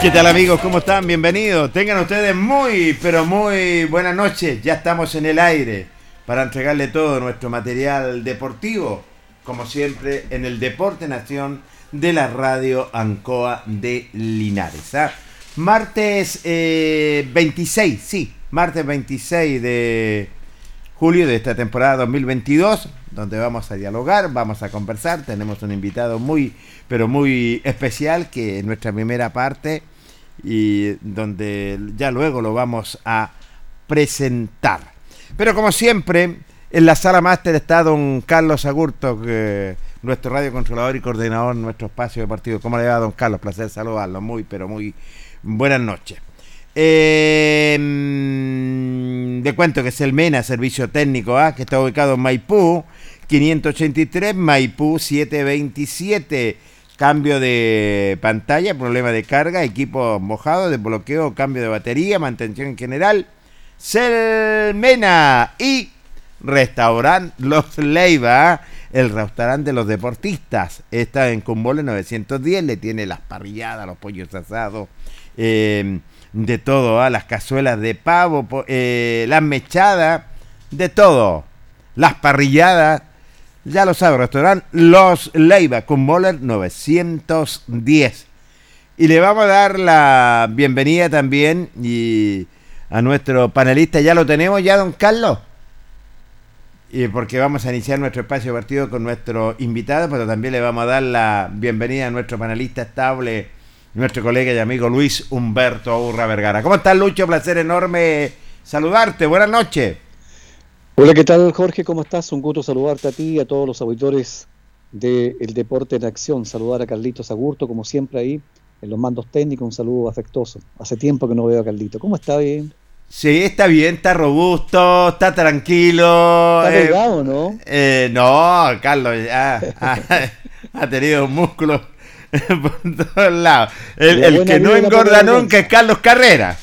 ¿Qué tal amigos? ¿Cómo están? Bienvenidos. Tengan ustedes muy, pero muy buenas noches. Ya estamos en el aire para entregarle todo nuestro material deportivo, como siempre, en el Deporte Nación de la Radio Ancoa de Linares. ¿ah? Martes 26, eh, sí, martes 26 de julio de esta temporada 2022, donde vamos a dialogar, vamos a conversar. Tenemos un invitado muy, pero muy especial que en nuestra primera parte y donde ya luego lo vamos a presentar. Pero como siempre, en la sala máster está don Carlos Agurto, que, nuestro radio controlador y coordinador en nuestro espacio deportivo. ¿Cómo le va, don Carlos? Placer saludarlo. Muy, pero muy buenas noches. Eh, de cuento que es el MENA, Servicio Técnico A, que está ubicado en Maipú, 583, Maipú 727 cambio de pantalla, problema de carga, equipo mojado, de bloqueo, cambio de batería, mantención en general. Selmena y Restaurant Los Leiva, el restaurante de los deportistas. Está en Cumbole 910, le tiene las parrilladas, los pollos asados, eh, de todo, ¿ah? las cazuelas de pavo, eh, las mechadas, de todo. Las parrilladas, ya lo sabe, restaurante Los Leiva con Moller 910. Y le vamos a dar la bienvenida también y a nuestro panelista. ¿Ya lo tenemos ya, don Carlos? Y porque vamos a iniciar nuestro espacio partido con nuestro invitado, pero también le vamos a dar la bienvenida a nuestro panelista estable, nuestro colega y amigo Luis Humberto Urra Vergara. ¿Cómo estás, Lucho? Placer enorme saludarte. Buenas noches. Hola, ¿qué tal Jorge? ¿Cómo estás? Un gusto saludarte a ti y a todos los auditores del Deporte en Acción. Saludar a Carlitos Agurto, como siempre ahí, en los mandos técnicos, un saludo afectuoso. Hace tiempo que no veo a Carlito. ¿Cómo está bien? Sí, está bien, está robusto, está tranquilo. ¿Está delgado, no? Eh, no, Carlos ha, tenido músculos por todos lados. El, el que no engorda nunca es Carlos Carrera.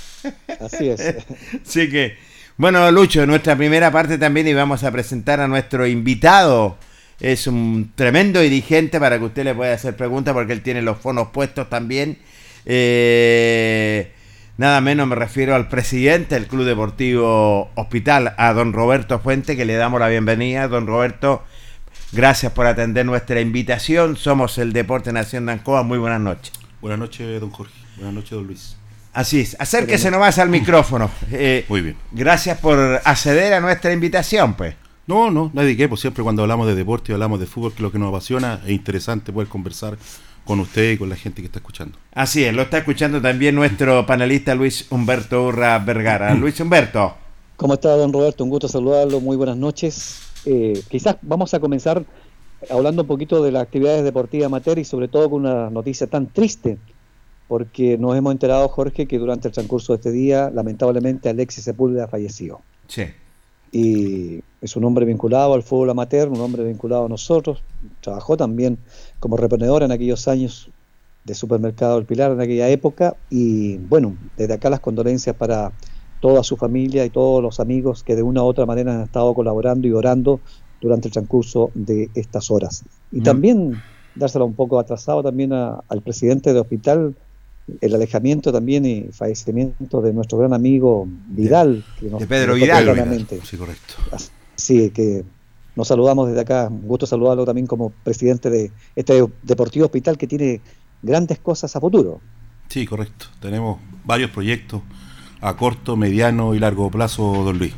Así es. Así que bueno, Lucho, nuestra primera parte también íbamos a presentar a nuestro invitado. Es un tremendo dirigente para que usted le pueda hacer preguntas porque él tiene los fonos puestos también. Eh, nada menos me refiero al presidente del Club Deportivo Hospital, a don Roberto Fuente, que le damos la bienvenida. Don Roberto, gracias por atender nuestra invitación. Somos el Deporte Nación de Ancoa. Muy buenas noches. Buenas noches, don Jorge. Buenas noches, don Luis. Así es, acérquese nomás al micrófono. Eh, Muy bien. Gracias por acceder a nuestra invitación, pues. No, no, nadie que, pues siempre cuando hablamos de deporte y hablamos de fútbol, que es lo que nos apasiona, es interesante poder conversar con usted y con la gente que está escuchando. Así es, lo está escuchando también nuestro panelista Luis Humberto Urra Vergara. Luis Humberto. ¿Cómo está, don Roberto? Un gusto saludarlo, muy buenas noches. Eh, quizás vamos a comenzar hablando un poquito de las actividades deportivas amateur y sobre todo con una noticia tan triste porque nos hemos enterado, Jorge, que durante el transcurso de este día, lamentablemente, Alexis Sepúlveda falleció. Sí. Y es un hombre vinculado al fútbol amateur, un hombre vinculado a nosotros. Trabajó también como reponedor en aquellos años de Supermercado del Pilar, en aquella época. Y bueno, desde acá las condolencias para toda su familia y todos los amigos que de una u otra manera han estado colaborando y orando durante el transcurso de estas horas. Y también dárselo un poco atrasado también al presidente del hospital, el alejamiento también y fallecimiento de nuestro gran amigo Vidal. De, Pedro Vidal. Sí, correcto. Sí, que nos saludamos desde acá. Un gusto saludarlo también como presidente de este Deportivo Hospital que tiene grandes cosas a futuro. Sí, correcto. Tenemos varios proyectos a corto, mediano y largo plazo, don Luis.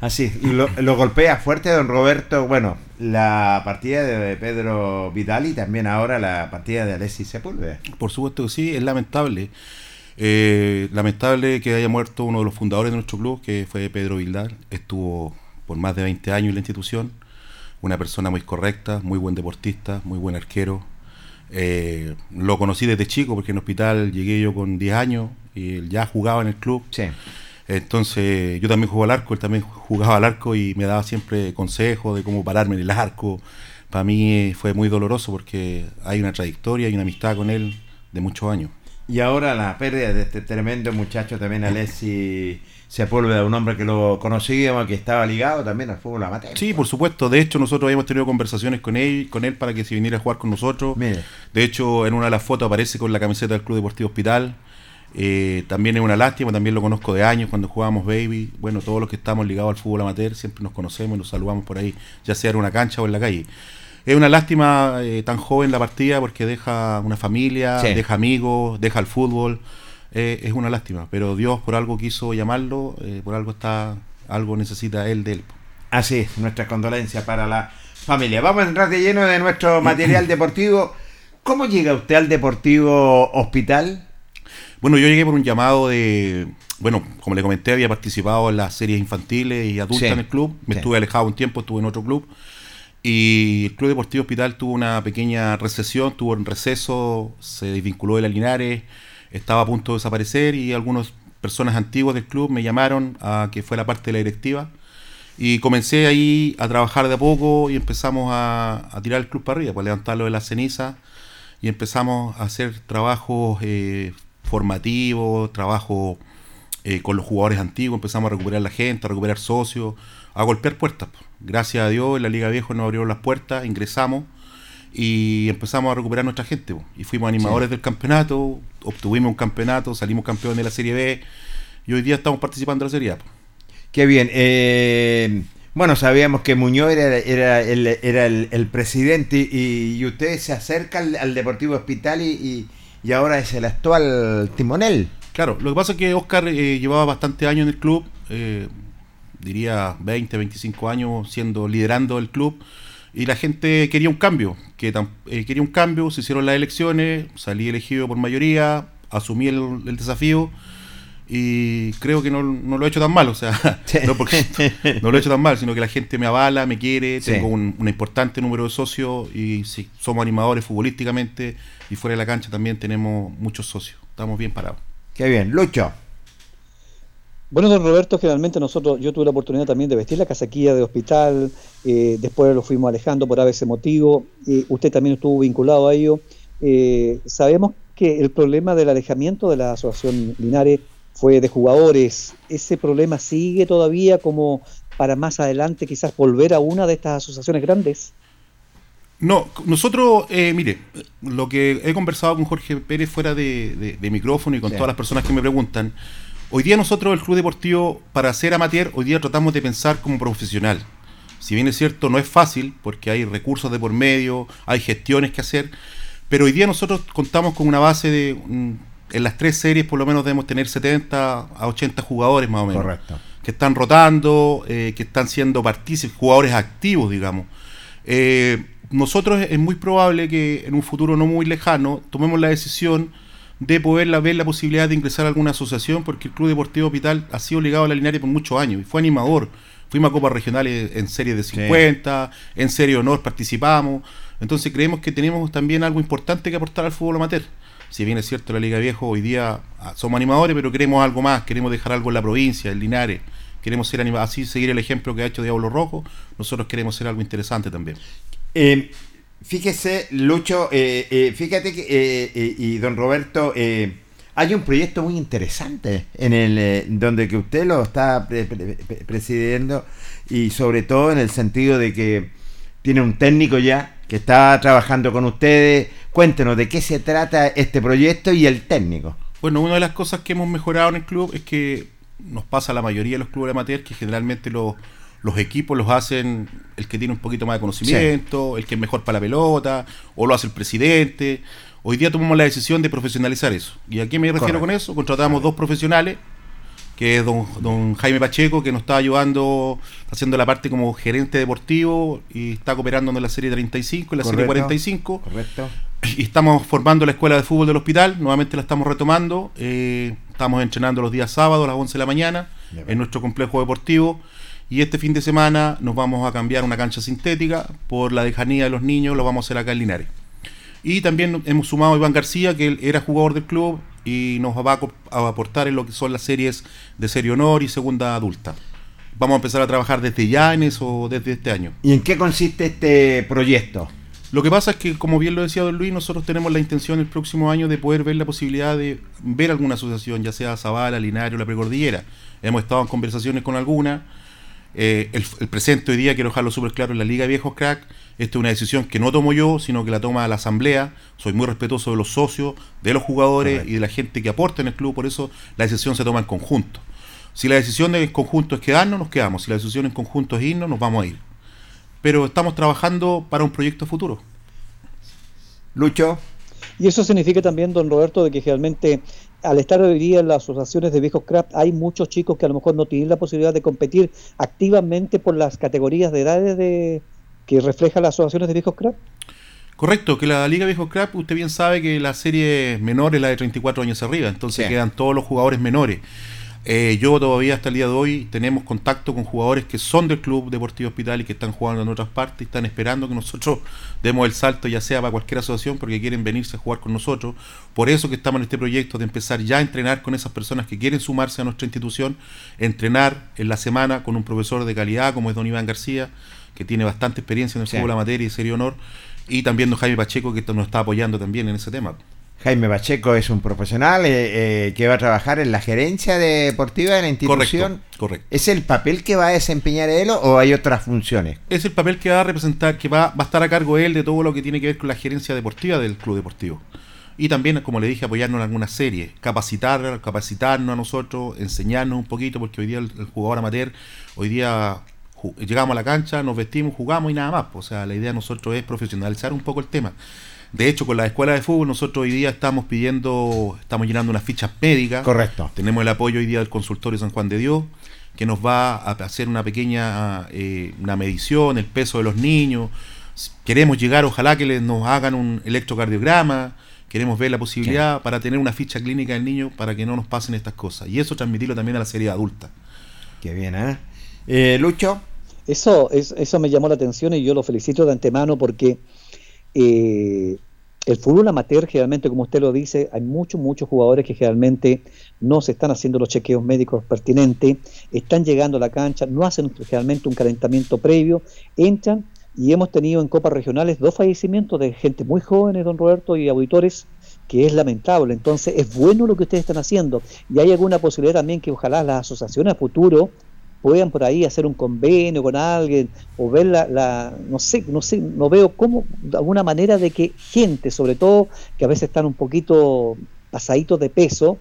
Así, y lo, lo, golpea fuerte don Roberto, bueno, la partida de Pedro Vidal y también ahora la partida de Alexis Sepúlveda. Por supuesto que sí, es lamentable. Eh, lamentable que haya muerto uno de los fundadores de nuestro club, que fue Pedro Vidal. Estuvo por más de 20 años en la institución. Una persona muy correcta, muy buen deportista, muy buen arquero. Eh, lo conocí desde chico porque en el hospital llegué yo con 10 años y él ya jugaba en el club. Sí. Entonces yo también jugaba al arco, él también jugaba al arco y me daba siempre consejos de cómo pararme en el arco. Para mí fue muy doloroso porque hay una trayectoria y una amistad con él de muchos años. Y ahora la pérdida de este tremendo muchacho también, Alessi Sepúlveda, un hombre que lo conocíamos, que estaba ligado también al fútbol amateur. Sí, por supuesto. De hecho, nosotros habíamos tenido conversaciones con él, con él para que se viniera a jugar con nosotros. De hecho, en una de las fotos aparece con la camiseta del Club Deportivo Hospital. Eh, también es una lástima, también lo conozco de años cuando jugábamos baby. Bueno, todos los que estamos ligados al fútbol amateur siempre nos conocemos y nos saludamos por ahí, ya sea en una cancha o en la calle. Es una lástima eh, tan joven la partida porque deja una familia, deja amigos, deja el fútbol. Eh, es una lástima, pero Dios por algo quiso llamarlo, por algo está, algo necesita él de él. Así es, nuestras condolencias para la familia. Vamos a entrar de lleno de nuestro material deportivo. ¿Cómo llega usted al Deportivo Hospital? Bueno, yo llegué por un llamado de. Bueno, como le comenté, había participado en las series infantiles y adultas en el club. Me estuve alejado un tiempo, estuve en otro club. Y el Club Deportivo Hospital tuvo una pequeña recesión, tuvo un receso, se desvinculó de la Linares, estaba a punto de desaparecer y algunas personas antiguas del club me llamaron a que fuera parte de la directiva. Y comencé ahí a trabajar de a poco y empezamos a, tirar el club para arriba, pues levantarlo de la ceniza y empezamos a hacer trabajos eh, formativo, trabajo eh, con los jugadores antiguos, empezamos a recuperar la gente, a recuperar socios, a golpear puertas. Gracias a Dios, en la Liga Viejo nos abrieron las puertas, ingresamos y empezamos a recuperar nuestra gente. Y fuimos animadores del campeonato, obtuvimos un campeonato, salimos campeones de la Serie B y hoy día estamos participando en la Serie A. Qué bien. Eh, bueno, sabíamos que Muñoz era, era, el, era el, presidente y, usted se acerca al, Deportivo Hospital y y ahora es el actual timonel. Claro, lo que pasa es que Oscar eh, llevaba bastante años en el club, eh, diría 20, 25 años siendo liderando el club y la gente quería un cambio, que eh, quería un cambio, se hicieron las elecciones, salí elegido por mayoría, asumí el, desafío y creo que no, lo he hecho tan mal, o sea, no, porque, no lo he hecho tan mal, sino que la gente me avala, me quiere, tengo un, un, importante número de socios y si somos animadores futbolísticamente y fuera de la cancha también tenemos muchos socios. Estamos bien parados. Qué bien. Lucho. Bueno, don Roberto, generalmente nosotros, yo tuve la oportunidad también de vestir la casaquilla de hospital, eh, después lo fuimos alejando por ese motivo, y usted también estuvo vinculado a ello. Eh, sabemos que el problema del alejamiento de la Asociación Linares fue de jugadores. ¿Ese problema sigue todavía como para más adelante quizás volver a una de estas asociaciones grandes? No, nosotros, eh, mire, lo que he conversado con Jorge Pérez fuera de, micrófono y con todas las personas que me preguntan, hoy día nosotros, el Club Deportivo, para ser amateur, hoy día tratamos de pensar como profesional. Si bien es cierto, no es fácil, porque hay recursos de por medio, hay gestiones que hacer, pero hoy día nosotros contamos con una base de en las tres series por lo menos debemos tener 70 a 80 jugadores más o menos. Correcto. Que están rotando, eh, que están siendo partícipes, jugadores activos, digamos. Eh, nosotros es muy probable que en un futuro no muy lejano tomemos la decisión de poder ver la posibilidad de ingresar a alguna asociación, porque el Club Deportivo Hospital ha sido ligado a la Linaria por muchos años y fue animador. Fuimos a Copas Regionales en series de 50, en serie honor participamos. Entonces creemos que tenemos también algo importante que aportar al fútbol amateur. Si bien es cierto, la Liga Viejo hoy día ah, somos animadores, pero queremos algo más, queremos dejar algo en la provincia, en Linares. Queremos ser así seguir el ejemplo que ha hecho Diablo Rojo. Nosotros queremos ser algo interesante también. Eh, fíjese, Lucho, eh, eh, fíjate que, y don Roberto, hay un proyecto muy interesante en el donde que usted lo está presidiendo y sobre todo en el sentido de que tiene un técnico ya que está trabajando con ustedes. Cuéntenos de qué se trata este proyecto y el técnico. Bueno, una de las cosas que hemos mejorado en el club es que nos pasa a la mayoría de los clubes amateurs que generalmente los, equipos los hacen el que tiene un poquito más de conocimiento, el que es mejor para la pelota, o lo hace el presidente. Hoy día tomamos la decisión de profesionalizar eso. ¿Y a qué me refiero con eso? Contratamos dos profesionales que es don, Jaime Pacheco, que nos está ayudando, haciendo la parte como gerente deportivo y está cooperando en la serie 35, en la serie 45. Correcto. Y estamos formando la escuela de fútbol del hospital, nuevamente la estamos retomando. Eh, estamos entrenando los días sábados a las 11 de la mañana en nuestro complejo deportivo. Y este fin de semana nos vamos a cambiar una cancha sintética por la dejanía de los niños, lo vamos a hacer acá en Linares. Y también hemos sumado a Iván García, que él era jugador del club, y nos va a aportar en lo que son las series de serie honor y segunda adulta. Vamos a empezar a trabajar desde ya en eso, desde este año. ¿Y en qué consiste este proyecto? Lo que pasa es que, como bien lo decía don Luis, nosotros tenemos la intención el próximo año de poder ver la posibilidad de ver alguna asociación, ya sea Zavala, Linario, La Precordillera. Hemos estado en conversaciones con alguna. Eh, el, presente hoy día, quiero dejarlo súper claro, en la Liga Viejos Crack, esta es una decisión que no tomo yo, sino que la toma la asamblea. Soy muy respetuoso de los socios, de los jugadores y de la gente que aporta en el club, por eso la decisión se toma en conjunto. Si la decisión en conjunto es quedarnos, nos quedamos. Si la decisión en conjunto es irnos, nos vamos a ir. Pero estamos trabajando para un proyecto futuro. Lucho. Y eso significa también, don Roberto, de que realmente al estar hoy día en las asociaciones de viejos craft, hay muchos chicos que a lo mejor no tienen la posibilidad de competir activamente por las categorías de edades de, que refleja las asociaciones de viejos crap. Correcto, que la Liga Viejos Crap, usted bien sabe que la serie menor es la de 34 años arriba, entonces quedan todos los jugadores menores. Eh, yo todavía hasta el día de hoy tenemos contacto con jugadores que son del Club Deportivo Hospital y que están jugando en otras partes y están esperando que nosotros demos el salto, ya sea para cualquier asociación, porque quieren venirse a jugar con nosotros. Por eso que estamos en este proyecto de empezar ya a entrenar con esas personas que quieren sumarse a nuestra institución, entrenar en la semana con un profesor de calidad como es don Iván García, que tiene bastante experiencia en el fútbol materia y sería honor, y también don Jaime Pacheco, que nos está apoyando también en ese tema. Jaime Pacheco es un profesional eh, eh, que va a trabajar en la gerencia deportiva de la institución. Correcto, ¿Es el papel que va a desempeñar él o hay otras funciones? Es el papel que va a representar, que va, va a estar a cargo él de todo lo que tiene que ver con la gerencia deportiva del club deportivo. Y también, como le dije, apoyarnos en alguna serie, capacitar, capacitarnos a nosotros, enseñarnos un poquito, porque hoy día el jugador amateur, hoy día llegamos a la cancha, nos vestimos, jugamos y nada más. O sea, la idea de nosotros es profesionalizar un poco el tema. De hecho, con la escuela de fútbol, nosotros hoy día estamos pidiendo, estamos llenando unas fichas médicas. Correcto. Tenemos el apoyo hoy día del consultorio San Juan de Dios, que nos va a hacer una pequeña eh, una medición, el peso de los niños. Queremos llegar, ojalá que les, nos hagan un electrocardiograma. Queremos ver la posibilidad para tener una ficha clínica del niño para que no nos pasen estas cosas. Y eso transmitirlo también a la serie adulta. Qué bien, ¿eh? eh Lucho. Eso, eso me llamó la atención y yo lo felicito de antemano porque eh, el fútbol amateur, generalmente, como usted lo dice, hay muchos, muchos jugadores que generalmente no se están haciendo los chequeos médicos pertinentes, están llegando a la cancha, no hacen realmente un calentamiento previo, entran y hemos tenido en copas regionales dos fallecimientos de gente muy jóvenes, don Roberto, y auditores, que es lamentable. Entonces, es bueno lo que ustedes están haciendo y hay alguna posibilidad también que ojalá las asociaciones a futuro puedan por ahí hacer un convenio con alguien o ver la, no sé, no sé, no veo cómo, alguna manera de que gente, sobre todo que a veces están un poquito pasaditos de peso,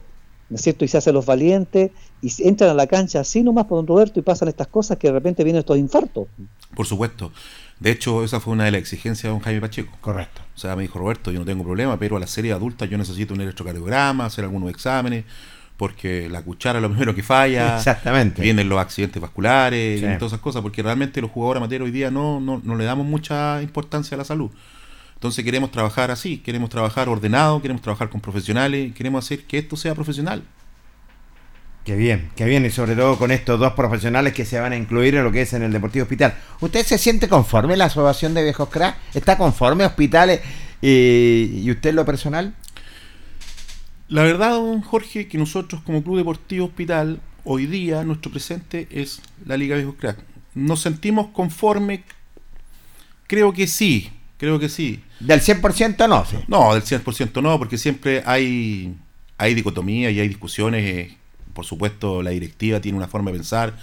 ¿no es cierto? Y se hacen los valientes y entran a la cancha así nomás por don Roberto y pasan estas cosas que de repente vienen estos infartos. Por supuesto. De hecho, esa fue una de las exigencias de don Jaime Pacheco. Correcto. O sea, me dijo Roberto, yo no tengo problema, pero a la serie adulta yo necesito un electrocardiograma, hacer algunos exámenes, porque la cuchara es lo primero que falla. Exactamente. Vienen los accidentes vasculares y todas esas cosas, porque realmente los jugadores amateurs hoy día no, no, no le damos mucha importancia a la salud. Entonces queremos trabajar así, queremos trabajar ordenado, queremos trabajar con profesionales, queremos hacer que esto sea profesional. Qué bien, qué bien, y sobre todo con estos dos profesionales que se van a incluir en lo que es en el Deportivo Hospital. ¿Usted se siente conforme la asociación de viejos crack? ¿Está conforme hospitales y, y usted en lo personal? La verdad, don Jorge, que nosotros como Club Deportivo Hospital, hoy día nuestro presente es la Liga Viejos Crack. ¿Nos sentimos conforme? Creo que sí, creo que sí. ¿Del 100% no? Sí. No, del 100% no, porque siempre hay, hay dicotomía y hay discusiones. Por supuesto, la directiva tiene una forma de pensar.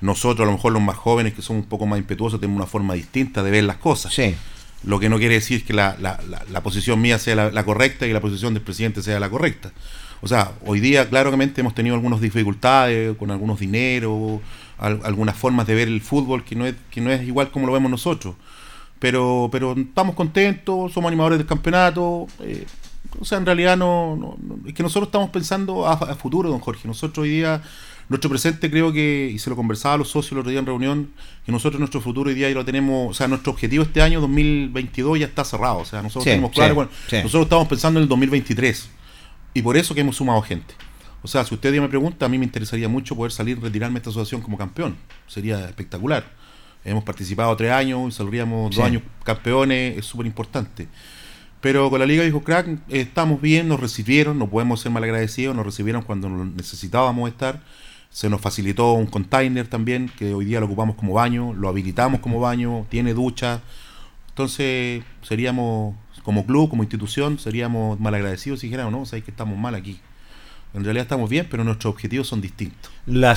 Nosotros, a lo mejor los más jóvenes, que somos un poco más impetuosos, tenemos una forma distinta de ver las cosas. Sí. Lo que no quiere decir que la, la, la, posición mía sea la, correcta y la posición del presidente sea la correcta. O sea, hoy día claramente hemos tenido algunas dificultades con algunos dineros, algunas formas de ver el fútbol que no es, que no es igual como lo vemos nosotros pero, pero estamos contentos, somos animadores del campeonato. Eh, o sea, en realidad no, es que nosotros estamos pensando a, futuro, don Jorge. Nosotros hoy día, nuestro presente creo que, y se lo conversaba a los socios el otro día en reunión, que nosotros nuestro futuro hoy día ya lo tenemos, o sea, nuestro objetivo este año 2022 ya está cerrado. O sea, nosotros tenemos claro, bueno, nosotros estamos pensando en el 2023 y por eso que hemos sumado gente. O sea, si usted me pregunta, a mí me interesaría mucho poder salir, retirarme de esta asociación como campeón. Sería espectacular hemos participado tres años, y saldríamos dos años campeones, es súper importante. Pero con la Liga dijo Crack estamos bien, nos recibieron, no podemos ser mal agradecidos, nos recibieron cuando necesitábamos estar. Se nos facilitó un container también, que hoy día lo ocupamos como baño, lo habilitamos como baño, tiene ducha. Entonces seríamos, como club, como institución, seríamos mal agradecidos si dijéramos, no, o que estamos mal aquí. En realidad estamos bien, pero nuestros objetivos son distintos. La,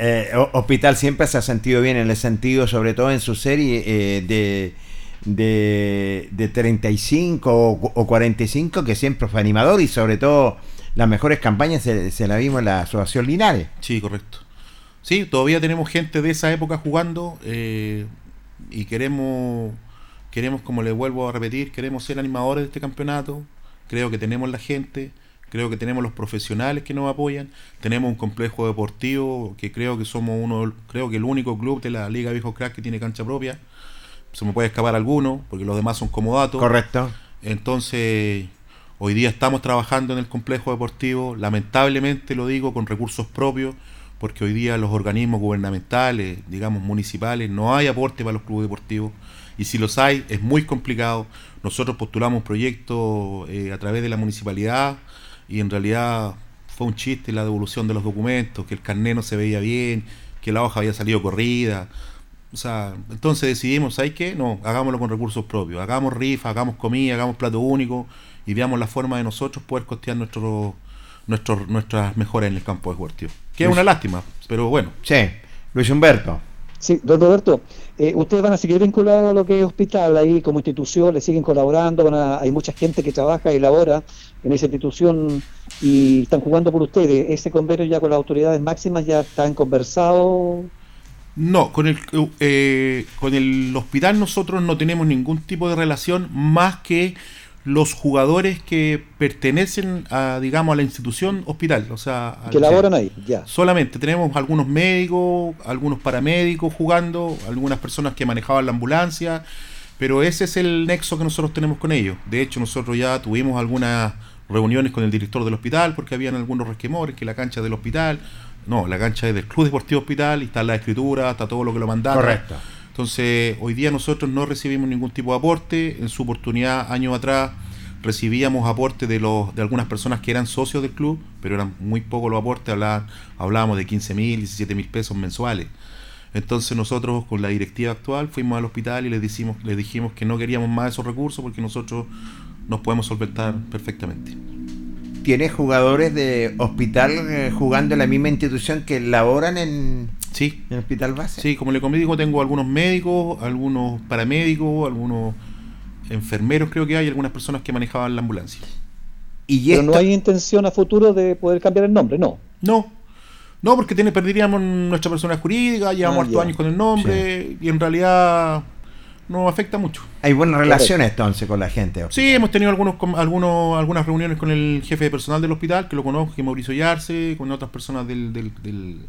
eh, Hospital siempre se ha sentido bien en el sentido, sobre todo en su serie eh, de, de, de, 35 o, 45, que siempre fue animador y sobre todo las mejores campañas se, la vimos en la Asociación Linares. Sí, correcto. Sí, todavía tenemos gente de esa época jugando eh, y queremos, queremos, como le vuelvo a repetir, queremos ser animadores de este campeonato. Creo que tenemos la gente creo que tenemos los profesionales que nos apoyan, tenemos un complejo deportivo que creo que somos uno, creo que el único club de la Liga Viejo Crack que tiene cancha propia. Se me puede escapar alguno, porque los demás son comodatos. Correcto. Entonces, hoy día estamos trabajando en el complejo deportivo, lamentablemente lo digo con recursos propios, porque hoy día los organismos gubernamentales, digamos municipales, no hay aporte para los clubes deportivos y si los hay es muy complicado. Nosotros postulamos un proyecto eh, a través de la municipalidad y en realidad fue un chiste la devolución de los documentos, que el carnet no se veía bien, que la hoja había salido corrida. O sea, entonces decidimos, ¿sabes qué? No, hagámoslo con recursos propios, hagamos rifa, hagamos comida, hagamos plato único y veamos la forma de nosotros poder costear nuestro, nuestro, nuestras mejoras en el campo de deportivo. Que es una lástima, pero bueno. Sí, Luis Humberto. Sí, don Roberto, eh, ustedes van a seguir vinculados a lo que es hospital ahí como institución, le siguen colaborando, hay mucha gente que trabaja y labora en esa institución y están jugando por ustedes. ¿Ese convenio ya con las autoridades máximas ya están conversados? No, con el, eh, con el hospital nosotros no tenemos ningún tipo de relación más que los jugadores que pertenecen a, digamos, a la institución hospital, o sea, que laboran ahí, ya. Solamente tenemos algunos médicos, algunos paramédicos jugando, algunas personas que manejaban la ambulancia, pero ese es el nexo que nosotros tenemos con ellos. De hecho, nosotros ya tuvimos algunas reuniones con el director del hospital porque habían algunos resquemores que la cancha del hospital, no, la cancha es del Club Deportivo Hospital y está la escritura, está todo lo que lo mandaron. Correcto. Entonces, hoy día nosotros no recibimos ningún tipo de aporte. En su oportunidad, años atrás, recibíamos aporte de, los, de algunas personas que eran socios del club, pero eran muy pocos los aportes, hablábamos de 15 mil, 17 mil pesos mensuales. Entonces nosotros con la directiva actual fuimos al hospital y les, decimos, les dijimos que no queríamos más esos recursos porque nosotros nos podemos solventar perfectamente. ¿Tienes jugadores de hospital eh, jugando en la misma institución que laboran en, Sí. ¿En el hospital base? Sí, como le digo, tengo algunos médicos, algunos paramédicos, algunos enfermeros creo que hay, algunas personas que manejaban la ambulancia. ¿Y Pero no hay intención a futuro de poder cambiar el nombre, no. No, no, porque tiene, perderíamos nuestra persona jurídica, llevamos ah, años con el nombre y en realidad nos afecta mucho. Hay buenas relaciones entonces con la gente. Sí, hemos tenido algunos, algunos, algunas reuniones con el jefe de personal del hospital, que lo conozco, que Mauricio Yarse, con otras personas del, del, del,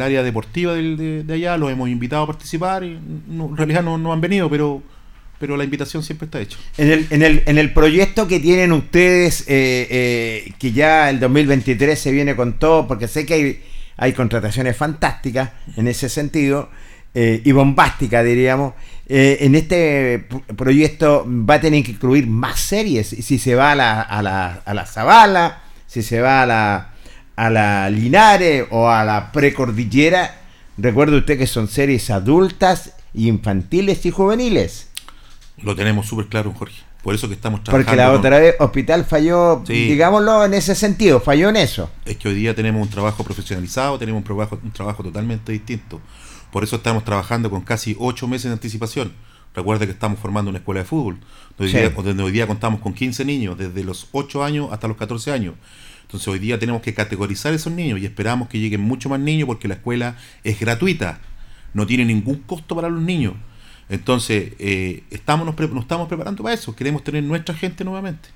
área deportiva de, de, allá, los hemos invitado a participar y en realidad no, no han venido, pero pero la invitación siempre está hecha. En el, en el, en el proyecto que tienen ustedes, eh, eh, que ya el 2023 se viene con todo, porque sé que hay, hay contrataciones fantásticas en ese sentido, eh, y bombásticas diríamos, en este proyecto va a tener que incluir más series, si se va a la, a la, a la Zabala, si se va a la, a la Linares o a la Precordillera, recuerde usted que son series adultas, infantiles y juveniles. Lo tenemos súper claro, Jorge. Por eso que estamos trabajando. Porque la otra vez Hospital falló, digámoslo en ese sentido, falló en eso. Es que hoy día tenemos un trabajo profesionalizado, tenemos un trabajo, un trabajo totalmente distinto. Por eso estamos trabajando con casi ocho meses de anticipación. Recuerda que estamos formando una escuela de fútbol, donde, hoy día contamos con 15 niños, desde los 8 años hasta los 14 años. Entonces hoy día tenemos que categorizar esos niños y esperamos que lleguen mucho más niños porque la escuela es gratuita, no tiene ningún costo para los niños. Entonces, eh, estamos, nos, estamos preparando para eso, queremos tener nuestra gente nuevamente.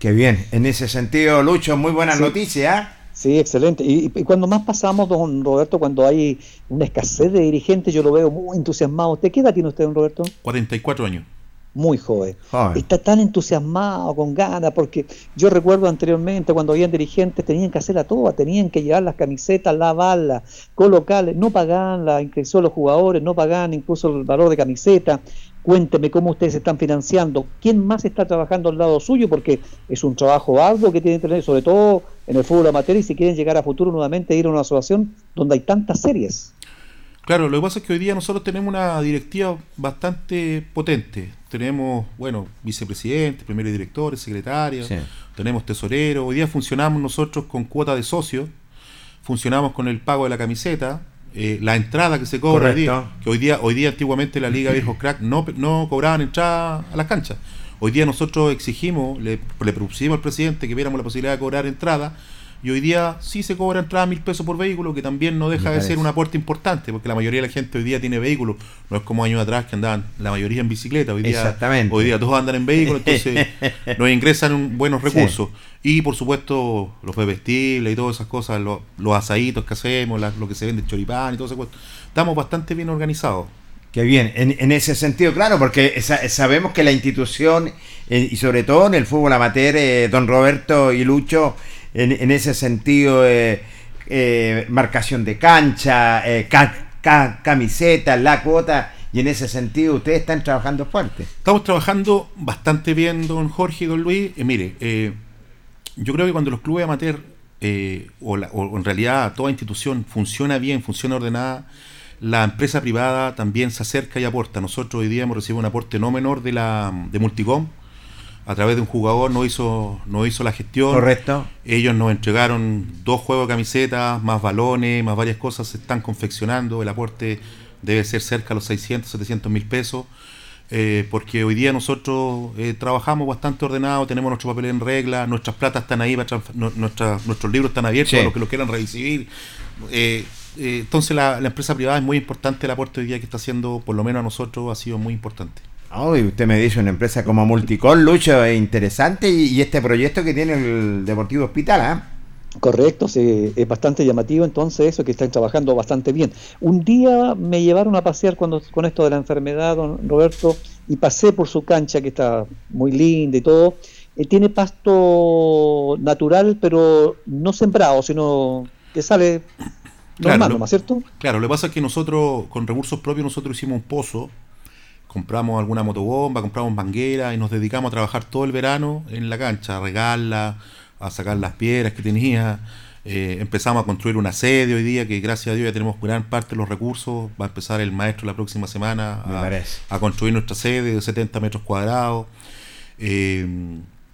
Qué bien, en ese sentido, Lucho, muy buena noticia. ¿ah? Sí, excelente. Y, cuando más pasamos, don Roberto, cuando hay una escasez de dirigentes, yo lo veo muy entusiasmado. ¿Usted qué edad tiene usted, don Roberto? 44 años muy joven. Está tan entusiasmado, con ganas, porque yo recuerdo anteriormente cuando habían dirigentes, tenían que hacerla toda, tenían que llevar las camisetas, lavarlas, colocarlas, no pagaban la inscripción de los jugadores, no pagaban incluso el valor de camiseta. Cuénteme cómo ustedes están financiando, quién más está trabajando al lado suyo, porque es un trabajo algo que tienen que tener, sobre todo en el fútbol amateur, y si quieren llegar a futuro nuevamente, ir a una asociación donde hay tantas series. Claro, lo que pasa es que hoy día nosotros tenemos una directiva bastante potente. Tenemos, bueno, vicepresidente, primeros directores, secretarios, tenemos tesorero. Hoy día funcionamos nosotros con cuota de socio, funcionamos con el pago de la camiseta, eh, la entrada que se cobra hoy día, que hoy día, hoy día antiguamente la Liga Viejos Crack no, no cobraban entrada a las canchas. Hoy día nosotros exigimos, le, le propusimos al presidente que viéramos la posibilidad de cobrar entrada y hoy día sí se cobra entrada mil pesos por vehículo, que también no deja de ser un aporte importante, porque la mayoría de la gente hoy día tiene vehículos. No es como años atrás que andaban la mayoría en bicicleta. Hoy día, Hoy día todos andan en vehículos, entonces nos ingresan buenos recursos. Y por supuesto, los bebestibles y todas esas cosas, los, los asaditos que hacemos, lo que se vende choripán y todo eso. Estamos bastante bien organizados. Qué bien, en, ese sentido, claro, porque sabemos que la institución, eh, y sobre todo en el fútbol amateur, eh, don Roberto y Lucho, en, ese sentido, eh, eh, marcación de cancha, eh, la cuota, y en ese sentido ustedes están trabajando fuerte. Estamos trabajando bastante bien, don Jorge y don Luis. mire, yo creo que cuando los clubes amateur, o, o en realidad toda institución funciona bien, funciona ordenada, la empresa privada también se acerca y aporta. Nosotros hoy día hemos recibido un aporte no menor de la de Multicom, a través de un jugador no hizo, no hizo la gestión. Correcto. Ellos nos entregaron dos juegos de camisetas, más balones, más varias cosas, se están confeccionando. El aporte debe ser cerca de los 600, 700 mil pesos. Eh, porque hoy día nosotros eh, trabajamos bastante ordenado, tenemos nuestro papel en regla, nuestras platas están ahí, nuestros libros están abiertos para los que lo quieran recibir. Eh, entonces la, la empresa privada es muy importante, el aporte hoy día que está haciendo, por lo menos a nosotros, ha sido muy importante. Oh, usted me dice una empresa como Multicol, Lucho, es interesante y, este proyecto que tiene el Deportivo Hospital, ¿ah? Correcto, sí, es bastante llamativo entonces eso, que están trabajando bastante bien. Un día me llevaron a pasear cuando, con esto de la enfermedad, don Roberto, y pasé por su cancha, que está muy linda y todo. Eh, tiene pasto natural, pero no sembrado, sino que sale normal, ¿no es cierto? Claro, lo que pasa es que nosotros, con recursos propios, nosotros hicimos un pozo compramos alguna motobomba, compramos manguera y nos dedicamos a trabajar todo el verano en la cancha, a regarla, a sacar las piedras que tenía. Eh, empezamos a construir una sede hoy día que gracias a Dios ya tenemos gran parte de los recursos. Va a empezar el maestro la próxima semana a, construir nuestra sede de 70 metros cuadrados. Eh,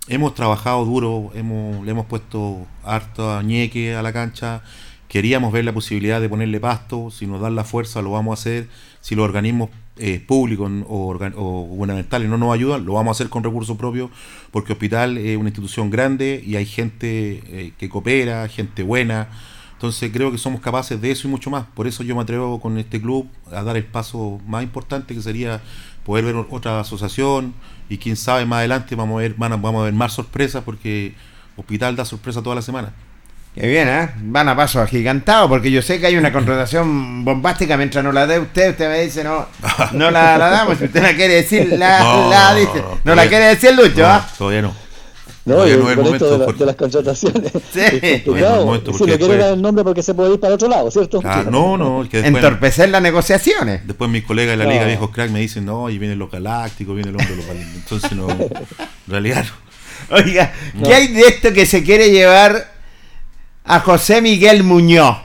hemos trabajado duro, hemos, le hemos puesto harto ñeque a la cancha. Queríamos ver la posibilidad de ponerle pasto, si nos dan la fuerza lo vamos a hacer, si los organismos eh, públicos o, o, gubernamentales no nos ayudan, lo vamos a hacer con recursos propios, porque hospital es una institución grande y hay gente eh, que coopera, gente buena. Entonces creo que somos capaces de eso y mucho más. Por eso yo me atrevo con este club a dar el paso más importante que sería poder ver otra asociación y quién sabe más adelante vamos a ver, vamos a ver más sorpresas porque Hospital da sorpresa toda la semana. Qué bien, ¿eh? Van a paso agigantado, porque yo sé que hay una contratación bombástica. Mientras no la dé usted, usted me dice, no, no la, damos. Si usted la quiere decir, la, no, la dice. No, la quiere decir Lucho, ¿ah? Todavía no. No, y no con esto de, las contrataciones. Sí. Es complicado. si le quiere dar el nombre porque se puede ir para otro lado, ¿cierto? Ah, no, no. Que después, Entorpecer las negociaciones. Después mis colegas de la Liga Viejos Crack me dicen, no, y vienen los galácticos, viene el hombre de los Entonces, no, en realidad no. Oiga, ¿qué hay de esto que se quiere llevar a José Miguel Muñoz.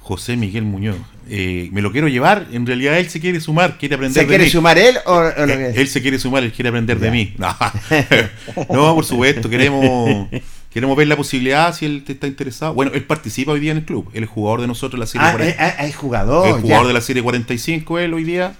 José Miguel Muñoz. Eh, me lo quiero llevar, en realidad él se quiere sumar, quiere aprender ¿Se quiere sumar él o, lo eh, que Él se quiere sumar, él quiere aprender de mí. No. por supuesto, queremos queremos ver la posibilidad si él está interesado. Bueno, él participa hoy día en el club, él es jugador de nosotros de la serie ah, 40. Eh, ah, es jugador. Es jugador de la serie 45 él hoy día.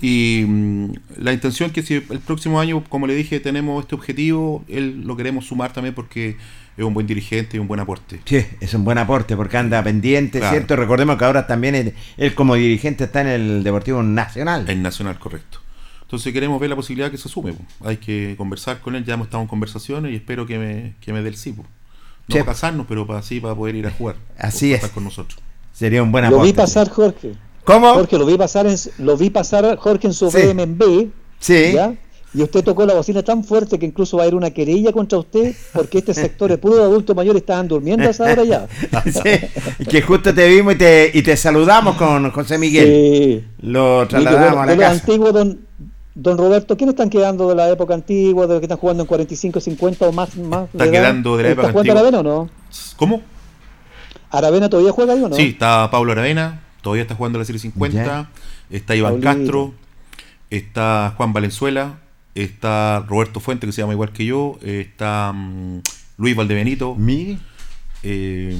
Y mm, la intención es que si el próximo año, como le dije, tenemos este objetivo, él lo queremos sumar también porque es un buen dirigente y un buen aporte. Sí, es un buen aporte porque anda pendiente, ¿cierto? Recordemos que ahora también él, como dirigente está en el Deportivo Nacional. En Nacional, correcto. Entonces queremos ver la posibilidad que se sume. Hay que conversar con él, ya hemos estado en conversaciones y espero que me, que me dé el sí. No para casarnos, pero para así para poder ir a jugar. Así es. con nosotros. Sería un buen aporte. Lo vi pasar, Jorge. ¿Cómo? Jorge, lo vi pasar en, lo vi pasar Jorge en su sí. BMB. Sí. ¿ya? Y usted tocó la bocina tan fuerte que incluso va a ir una querella contra usted porque este sector de puro adultos mayores estaban durmiendo a esa hora ya. sí, que justo te vimos y te, y te saludamos con José Miguel. Sí. Lo trasladamos a la casa. Antiguo, don, don Roberto, ¿quiénes están quedando de la época antigua, de los que están jugando en 45, 50 o más? más ¿Están quedando de la época antigua? Aravena o no? ¿Cómo? ¿Aravena todavía juega ahí o no? Sí, está Pablo Aravena, todavía está jugando la serie 50. Está Iván Castro, está Juan Valenzuela, está Roberto Fuente, que se llama igual que yo, está mm, Luis Valdebenito. ¿Mi? Eh,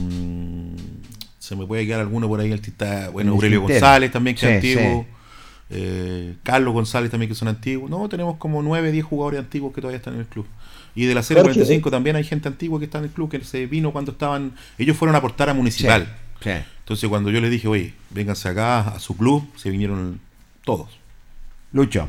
se me puede quedar alguno por ahí, está, bueno, Aurelio González también, que es antiguo. Eh, Carlos González también, que son antiguos. No, tenemos como 9, 10 jugadores antiguos que todavía están en el club. Y de la serie 45 también hay gente antigua que está en el club, que se vino cuando estaban. Ellos fueron a aportar a Municipal. Entonces, cuando yo les dije, oye, vénganse acá a su club, se vinieron todos. Lucho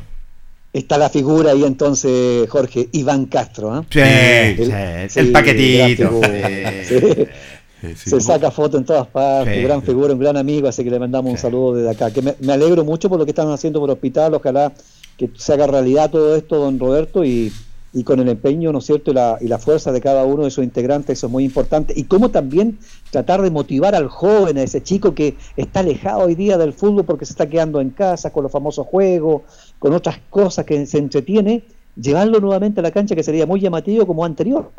está la figura ahí entonces, Jorge, Iván Castro. ¿eh? Sí, el, paquetito. Se saca foto en todas partes, gran figura, un gran amigo, así que le mandamos un saludo desde acá. Que me, alegro mucho por lo que están haciendo por el hospital, ojalá que se haga realidad todo esto, don Roberto, y, y con el empeño, ¿no es cierto?, y la, y la fuerza de cada uno de sus integrantes, eso es muy importante. Y cómo también tratar de motivar al joven, a ese chico que está alejado hoy día del fútbol porque se está quedando en casa con los famosos juegos, con otras cosas que se entretiene, llevarlo nuevamente a la cancha que sería muy llamativo como anterior.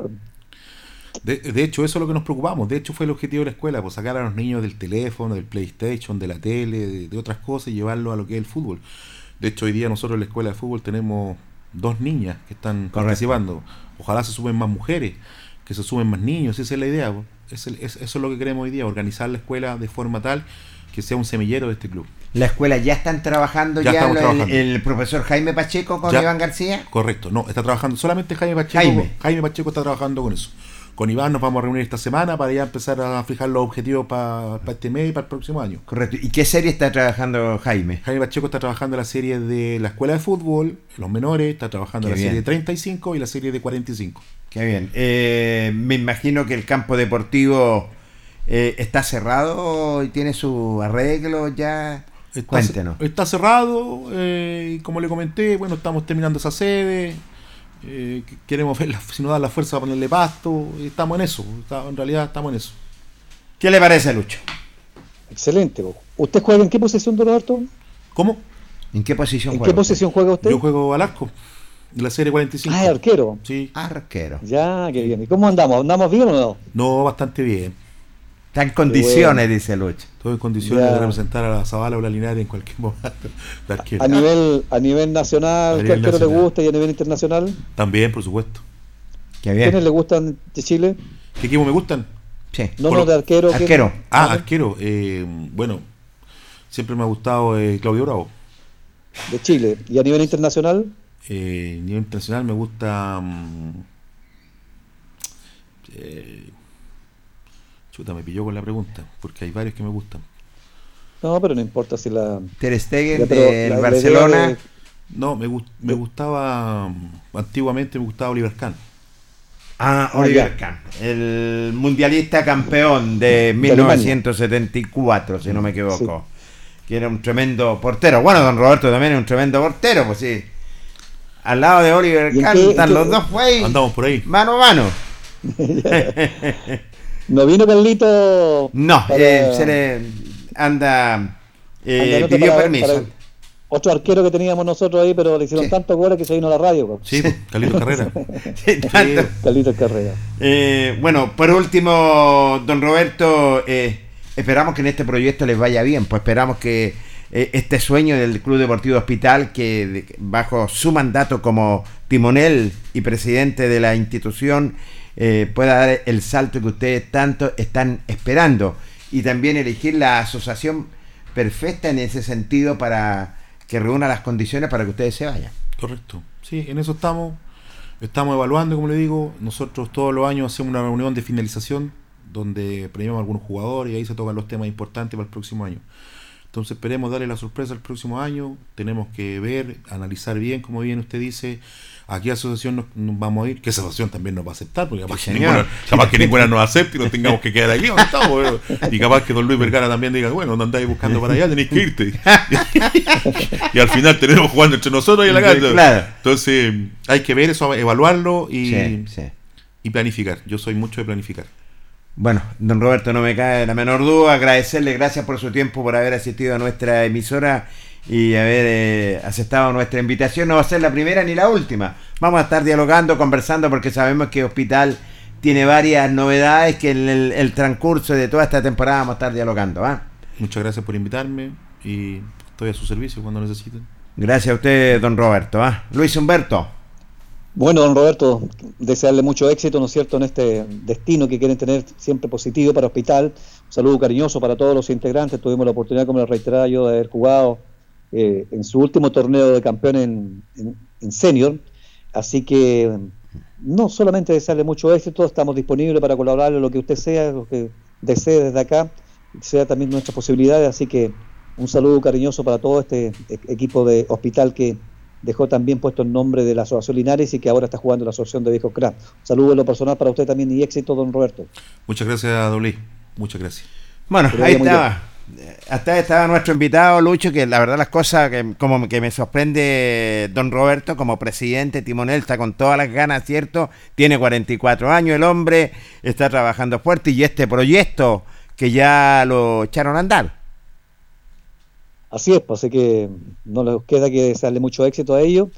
De, hecho, eso es lo que nos preocupamos. De hecho, fue el objetivo de la escuela, pues sacar a los niños del teléfono, del PlayStation, de la tele, de, otras cosas y llevarlo a lo que es el fútbol. De hecho, hoy día nosotros en la escuela de fútbol tenemos dos niñas que están participando. Ojalá se suben más mujeres, que se suben más niños. Esa es la idea. Pues. eso es lo que queremos hoy día, organizar la escuela de forma tal que sea un semillero de este club. ¿La escuela ya están trabajando ya, el, profesor Jaime Pacheco con Iván García? Correcto, no, está trabajando solamente Jaime Pacheco. Jaime. Pacheco está trabajando con eso. Con Iván nos vamos a reunir esta semana para ya empezar a fijar los objetivos para, este mes y para el próximo año. Correcto. ¿Y qué serie está trabajando Jaime? Jaime Pacheco está trabajando la serie de la escuela de fútbol, los menores, está trabajando la serie de 35 y la serie de 45. Qué bien. Eh, me imagino que el campo deportivo eh, ¿Está cerrado y tiene su arreglo ya? Está, Cuéntenos. Está cerrado, eh, como le comenté, bueno, estamos terminando esa sede, eh, queremos ver si nos da la fuerza para ponerle pasto, estamos en eso, en realidad estamos en eso. ¿Qué le parece, Lucho? Excelente. ¿Usted juega en qué posición, don Roberto? ¿Cómo? ¿En qué posición ¿En qué posición juega usted? Yo juego al arco, de la serie 45. Ah, arquero. Sí. Arquero. Ya, qué bien. ¿Y cómo andamos? ¿Andamos bien o no? No, bastante bien. Está en condiciones, dice Lucho. Todo en condiciones de representar a la Zabala o la Linares en cualquier momento. A nivel, a nivel nacional, ¿qué arquero le gusta y a nivel internacional? También, por supuesto. Qué bien. ¿Quiénes le gustan de Chile? ¿Qué equipo me gustan? Sí. No, no, de arquero. Arquero. Ah, arquero. Eh, bueno, siempre me ha gustado eh, Claudio Bravo. De Chile. ¿Y a nivel internacional? Eh, a nivel internacional me gusta... Eh, Chuta, me pilló con la pregunta, porque hay varios que me gustan. No, pero no importa si la... Ter Stegen del Barcelona. No, me, me gustaba, antiguamente me gustaba Oliver Kahn. Ah, ah Oliver Kahn, el mundialista campeón de 1974, si no me equivoco. Que era un tremendo portero. Bueno, don Roberto también es un tremendo portero, pues sí. Al lado de Oliver Kahn están los dos güey. Andamos por ahí. Mano a mano. ¿No vino Carlito? No, eh, se le anda. Eh, pidió permiso. otro arquero que teníamos nosotros ahí, pero le hicieron tanto goles que se vino a la radio. Sí, Carlito Carrera. sí, Carlito Carrera. Eh, bueno, por último, don Roberto, eh, esperamos que en este proyecto les vaya bien, pues esperamos que eh, este sueño del Club Deportivo Hospital, que bajo su mandato como timonel y presidente de la institución, eh, pueda dar el salto que ustedes tanto están esperando y también elegir la asociación perfecta en ese sentido para que reúna las condiciones para que ustedes se vayan. Correcto. Sí, en eso estamos. Estamos evaluando, como le digo. Nosotros todos los años hacemos una reunión de finalización donde premiamos a algunos jugadores y ahí se tocan los temas importantes para el próximo año. Entonces esperemos darle la sorpresa el próximo año. Tenemos que ver, analizar bien, como bien usted dice, a qué asociación nos, vamos a ir, qué asociación también nos va a aceptar, porque capaz, que ninguna, capaz que ninguna, nos acepte y nos tengamos que quedar aquí Y capaz que don Luis Vergara también diga, bueno, no andáis buscando para allá, tenéis que irte. y al final tenemos jugando entre nosotros y en la casa. Entonces hay que ver eso, evaluarlo y, y planificar. Yo soy mucho de planificar. Bueno, don Roberto, no me cae la menor duda. Agradecerle, gracias por su tiempo, por haber asistido a nuestra emisora y haber eh, aceptado nuestra invitación. No va a ser la primera ni la última. Vamos a estar dialogando, conversando, porque sabemos que Hospital tiene varias novedades que en el, transcurso de toda esta temporada vamos a estar dialogando. ¿ah? Muchas gracias por invitarme y estoy a su servicio cuando necesiten. Gracias a usted, don Roberto. ¿ah? Luis Humberto. Bueno, don Roberto, desearle mucho éxito, ¿no es cierto?, en este destino que quieren tener siempre positivo para Hospital. Un saludo cariñoso para todos los integrantes. Tuvimos la oportunidad, como lo reiteraba yo, de haber jugado eh, en su último torneo de campeón en, en, senior. Así que no solamente desearle mucho éxito, estamos disponibles para colaborar en lo que usted sea, lo que desee desde acá, sea también nuestras posibilidades. Así que un saludo cariñoso para todo este e-, equipo de Hospital que dejó también puesto el nombre de la Asociación Linares y que ahora está jugando la Asociación de Viejos Crack. Saludos en lo personal para usted también y éxito, don Roberto. Muchas gracias, Dolly. Muchas gracias. Bueno, ahí estaba. Hasta estaba nuestro invitado Lucho, que la verdad las cosas que como que me sorprende don Roberto como presidente, timonel, está con todas las ganas, ¿cierto? Tiene 44 años el hombre, está trabajando fuerte y este proyecto que ya lo echaron a andar. Así es, pues así que no les queda que desearle mucho éxito a ellos.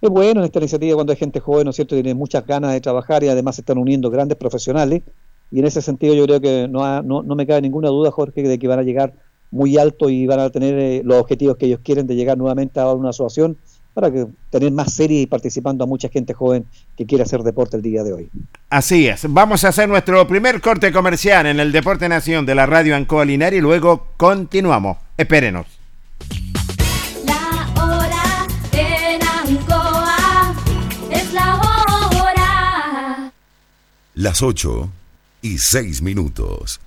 Es bueno en esta iniciativa cuando hay gente joven, ¿no es cierto?, tiene muchas ganas de trabajar y además se están uniendo grandes profesionales. Y en ese sentido yo creo que no, no, no me cabe ninguna duda, Jorge, de que van a llegar muy alto y van a tener eh, los objetivos que ellos quieren de llegar nuevamente a una asociación para que tener más series y participando a mucha gente joven que quiere hacer deporte el día de hoy. Así es. Vamos a hacer nuestro primer corte comercial en el Deporte Nación de la Radio Ancoa Linares y luego continuamos. Espérenos. La hora en Ancoa es la hora. Las 8 y 6 minutos.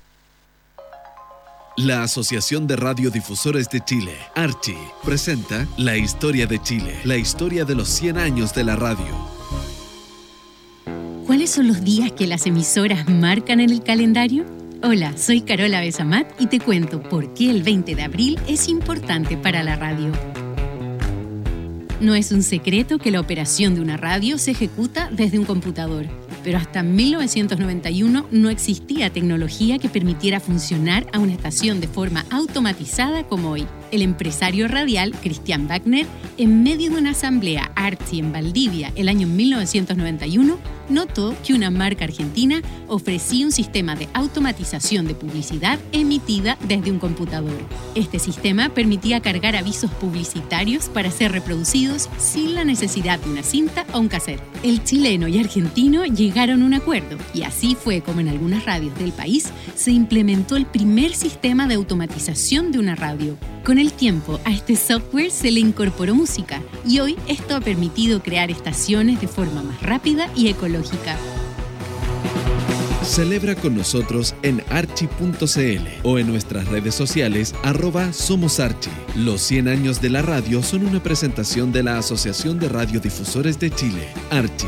La Asociación de Radiodifusores de Chile, Archi, presenta La Historia de Chile, la historia de los 100 años de la radio. ¿Cuáles son los días que las emisoras marcan en el calendario? Hola, soy Carola Besamat y te cuento por qué el 20 de abril es importante para la radio. No es un secreto que la operación de una radio se ejecuta desde un computador pero hasta 1991 no existía tecnología que permitiera funcionar a una estación de forma automatizada como hoy. El empresario radial Christian Wagner, en medio de una asamblea Artsy en Valdivia el año 1991, notó que una marca argentina ofrecía un sistema de automatización de publicidad emitida desde un computador. Este sistema permitía cargar avisos publicitarios para ser reproducidos sin la necesidad de una cinta o un cassette. El chileno y argentino llegaron a un acuerdo y así fue como en algunas radios del país se implementó el primer sistema de automatización de una radio. El tiempo a este software se le incorporó música y hoy esto ha permitido crear estaciones de forma más rápida y ecológica. Celebra con nosotros en archi.cl o en nuestras redes sociales arroba Somos Archi. Los 100 años de la radio son una presentación de la Asociación de Radiodifusores de Chile, Archi.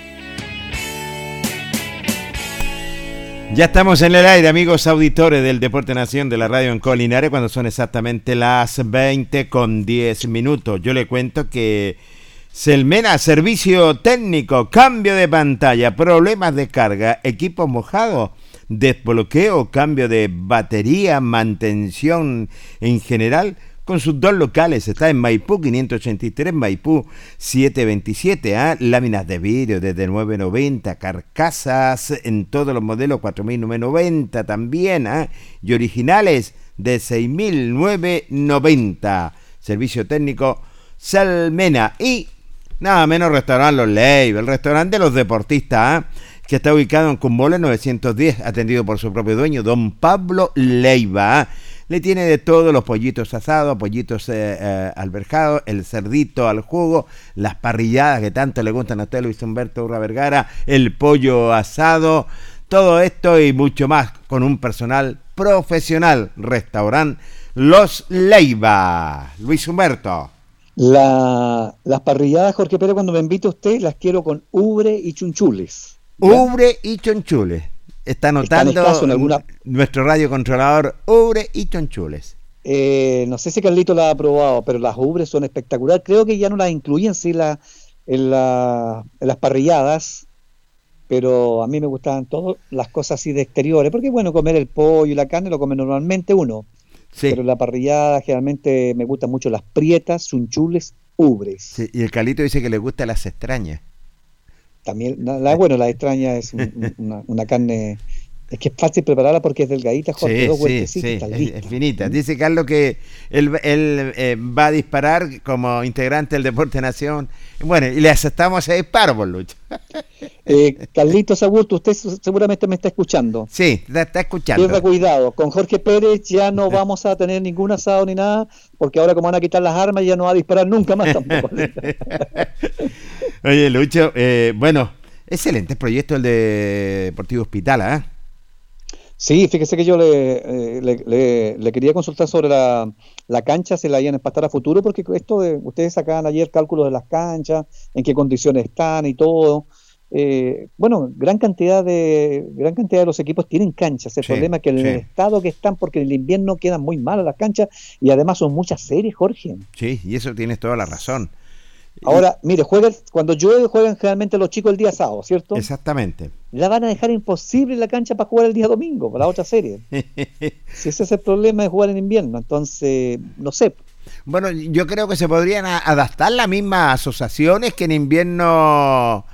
Ya estamos en el aire, amigos auditores del Deporte Nación de la Radio en Colinares, cuando son exactamente las 20 con 10 minutos. Yo le cuento que Selmena, servicio técnico, cambio de pantalla, problemas de carga, equipo mojado, desbloqueo, cambio de batería, mantención en general con sus dos locales. Está en Maipú 583, Maipú 727. ¿ah? Láminas de vidrio desde 990, carcasas en todos los modelos 4990 también. ¿ah? Y originales de 6990. Servicio técnico Salmena. Y nada menos restaurante Los Leiva, el restaurante de los deportistas. ¿ah? que está ubicado en Cumbole 910, atendido por su propio dueño, don Pablo Leiva. Le tiene de todo, los pollitos asados, pollitos eh, eh, alberjados, el cerdito al jugo, las parrilladas que tanto le gustan a usted, Luis Humberto Urra Vergara, el pollo asado, todo esto y mucho más con un personal profesional. Restaurante Los Leiva. Luis Humberto. La, las parrilladas, Jorge Pérez, cuando me invite usted, las quiero con ubre y chunchules. Ubre y chunchules. Está anotando nuestro radio controlador Ubre y Chonchules. Eh, no sé si Carlito la ha probado, pero las ubres son espectaculares. Creo que ya no las incluyen sí, la, en, las parrilladas, pero a mí me gustaban todas las cosas así de exteriores, porque bueno, comer el pollo y la carne lo come normalmente uno. Pero la parrillada generalmente me gustan mucho las prietas, chunchules, ubres. y el Carlito dice que le gusta las extrañas. También, la, bueno, la extraña es una, carne Es que es fácil prepararla porque es delgadita, Jorge, Sí, dos sí, es finita. Dice Carlos que él, él, eh, va a disparar como integrante del Deporte Nación. Bueno, y le aceptamos ese disparo, por Lucho. Eh, Carlitos Agurto, usted seguramente me está escuchando. Sí, está, está escuchando. Pierda cuidado, con Jorge Pérez ya no vamos a tener ningún asado ni nada, porque ahora como van a quitar las armas ya no va a disparar nunca más tampoco. Oye, Lucho, eh, bueno, excelente proyecto el de Deportivo Hospital, ¿ah? Sí, fíjese que yo le, eh, le, le- le quería consultar sobre la, la cancha, si la iban a empastar a futuro, porque esto de, ustedes sacaban ayer cálculos de las canchas, en qué condiciones están y todo. Eh, bueno, gran cantidad de gran cantidad de los equipos tienen canchas. El Sí, problema es que en sí. el estado que están, porque en el invierno quedan muy malas las canchas y además son muchas series, Jorge. Sí, y eso tienes toda la razón. Ahora, mire, juegan, cuando llueve juegan generalmente los chicos el día sábado, ¿cierto? Exactamente. La van a dejar imposible la cancha para jugar el día domingo, para la otra serie. Si ese es el problema de jugar en invierno, entonces, no sé. Bueno, yo creo que se podrían adaptar las mismas asociaciones que en invierno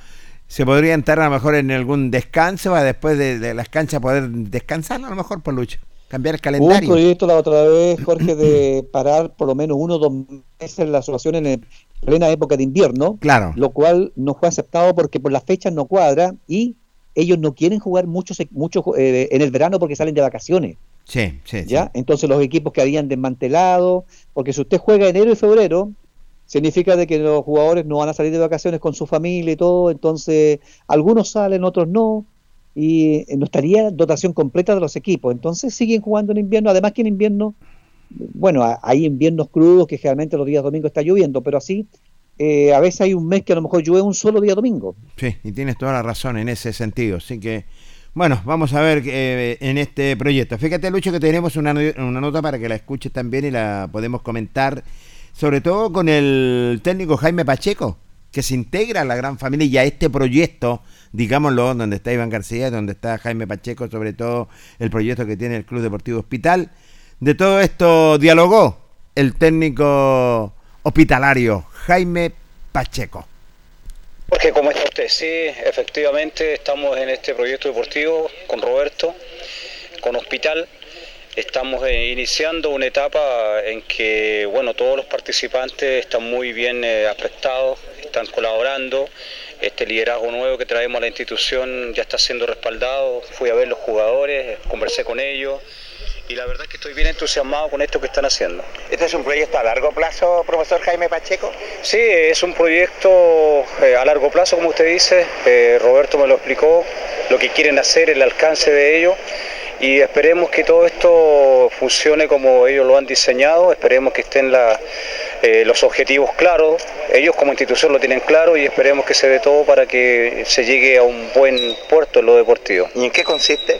se podrían estar a lo mejor en algún descanso para después de, de las canchas poder descansar a lo mejor por lucha. Cambiar el Hubo un calendario. proyecto la otra vez, Jorge, de parar por lo menos uno o dos meses la asociación en el- plena época de invierno, Claro. lo cual no fue aceptado porque por las fechas no cuadra y ellos no quieren jugar mucho, se- mucho eh, en el verano porque salen de vacaciones. Sí, sí, sí. ¿ya? Entonces los equipos que habían desmantelado, porque si usted juega enero y febrero, significa de que los jugadores no van a salir de vacaciones con su familia y todo, entonces algunos salen, otros no, y eh, no estaría dotación completa de los equipos, entonces siguen jugando en invierno, además que en invierno, bueno, hay inviernos crudos que generalmente los días domingos está lloviendo, pero así eh, a veces hay un mes que a lo mejor llueve un solo día domingo. Sí, y tienes toda la razón en ese sentido. Así que, bueno, vamos a ver eh, en este proyecto. Fíjate, Lucho, que tenemos una, una nota para que la escuches también y la podemos comentar, sobre todo con el técnico Jaime Pacheco, que se integra a la gran familia y a este proyecto, digámoslo, donde está Iván García, donde está Jaime Pacheco, sobre todo el proyecto que tiene el Club Deportivo Hospital. De todo esto dialogó el técnico hospitalario Jaime Pacheco. Jorge, ¿cómo está usted? Sí, efectivamente estamos en este proyecto deportivo con Roberto, con Hospital. Estamos eh, iniciando una etapa en que, bueno, todos los participantes están muy bien eh, están colaborando. Este liderazgo nuevo que traemos a la institución ya está siendo respaldado. Fui a ver los jugadores, conversé con ellos y la verdad es que estoy bien entusiasmado con esto que están haciendo. ¿Este es un proyecto a largo plazo, profesor Jaime Pacheco? Sí, es un proyecto eh, a largo plazo, como usted dice. Eh, Roberto me lo explicó, lo que quieren hacer, el alcance de ello. Y esperemos que todo esto funcione como ellos lo han diseñado. Esperemos que estén la- eh, los objetivos claros. Ellos como institución lo tienen claro y esperemos que se dé todo para que se llegue a un buen puerto en lo deportivo. ¿Y en qué consiste?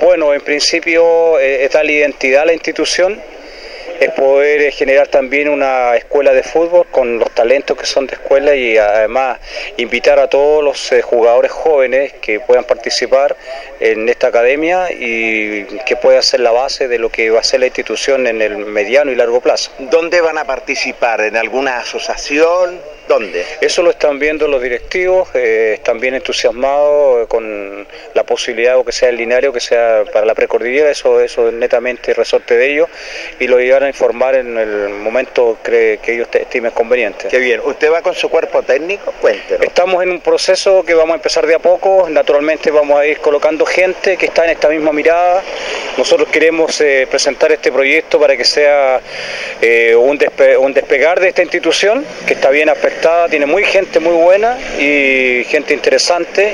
Bueno, en principio es darle identidad a la institución, es poder eh, generar también una escuela de fútbol con los talentos que son de escuela y además invitar a todos los eh, jugadores jóvenes que puedan participar en esta academia y que pueda ser la base de lo que va a ser la institución en el mediano y largo plazo. ¿Dónde van a participar? ¿En alguna asociación? ¿Dónde? Eso lo están viendo los directivos, eh, están bien entusiasmados con la posibilidad o que sea el linario, que sea para la precordillera, eso, eso es netamente resorte de ellos y lo llevarán a informar en el momento que, que ellos estimen conveniente. Qué bien. ¿Usted va con su cuerpo técnico? Cuéntenos. Estamos en un proceso que vamos a empezar de a poco, naturalmente vamos a ir colocando gente que está en esta misma mirada. Nosotros queremos eh, presentar este proyecto para que sea eh, un, despe- un despegar de esta institución, que está bien aspectada, tiene muy gente muy buena y gente interesante.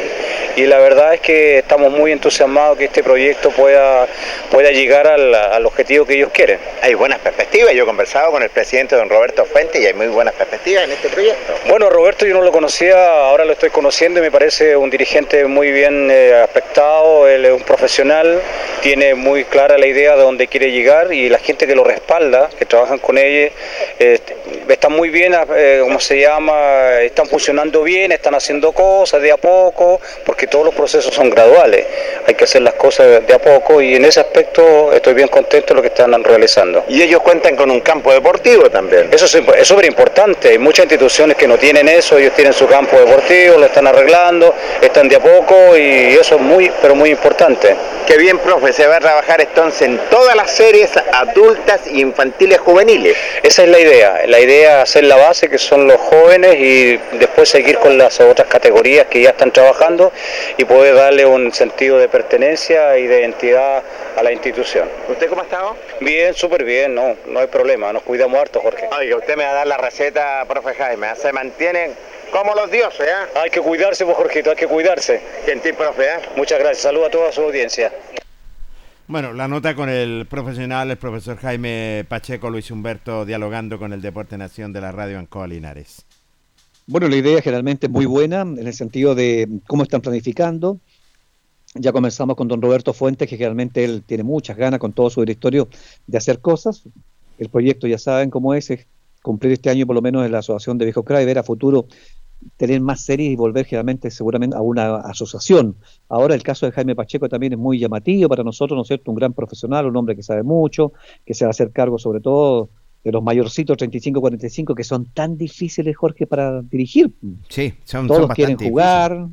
Y la verdad es que estamos muy entusiasmados que este proyecto pueda, pueda llegar al, al objetivo que ellos quieren. Hay buenas perspectivas. Yo he conversado con el presidente don Roberto Fuentes y hay muy buenas perspectivas en este proyecto. Bueno, Roberto yo no lo conocía, ahora lo estoy conociendo y me parece un dirigente muy bien eh, aspectado, él es un profesional, tiene muy clara la idea de dónde quiere llegar y la gente que lo respalda, que trabajan con él, eh, está muy bien, eh, como se llama? Llama, están funcionando bien, están haciendo cosas de a poco, porque todos los procesos son graduales, hay que hacer las cosas de a poco y en ese aspecto estoy bien contento de lo que están realizando. Y ellos cuentan con un campo deportivo también. Eso es súper importante, hay muchas instituciones que no tienen eso, ellos tienen su campo deportivo, lo están arreglando, están de a poco y eso es muy, pero muy importante. Qué bien, profe, se va a trabajar entonces en todas las series adultas infantiles juveniles. Esa es la idea, la idea es hacer la base que son los jóvenes y después seguir con las otras categorías que ya están trabajando y poder darle un sentido de pertenencia y de identidad a la institución. ¿Usted cómo ha estado? Bien, súper bien, no, no hay problema, nos cuidamos harto, Jorge. Oiga, usted me va a dar la receta, profe Jaime, se mantienen como los dioses, ¿eh? Hay que cuidarse, pues, Jorgito, hay que cuidarse. Gentil, profe, ¿eh? Muchas gracias, saludos a toda su audiencia. Bueno, la nota con el profesional, el profesor Jaime Pacheco, Luis Humberto, dialogando con el Deporte Nación de la Radio Ancoa Linares. Bueno, la idea generalmente es muy buena en el sentido de cómo están planificando. Ya comenzamos con don Roberto Fuentes, que generalmente él tiene muchas ganas con todo su directorio de hacer cosas. El proyecto ya saben cómo es, es cumplir este año por lo menos en la Asociación de Viejo Cray, ver a futuro tener más series y volver generalmente seguramente a una asociación. Ahora el caso de Jaime Pacheco también es muy llamativo para nosotros, ¿no es cierto? Un gran profesional, un hombre que sabe mucho, que se va a hacer cargo sobre todo de los mayorcitos 35-45 que son tan difíciles, Jorge, para dirigir. Sí, son Todos son quieren jugar,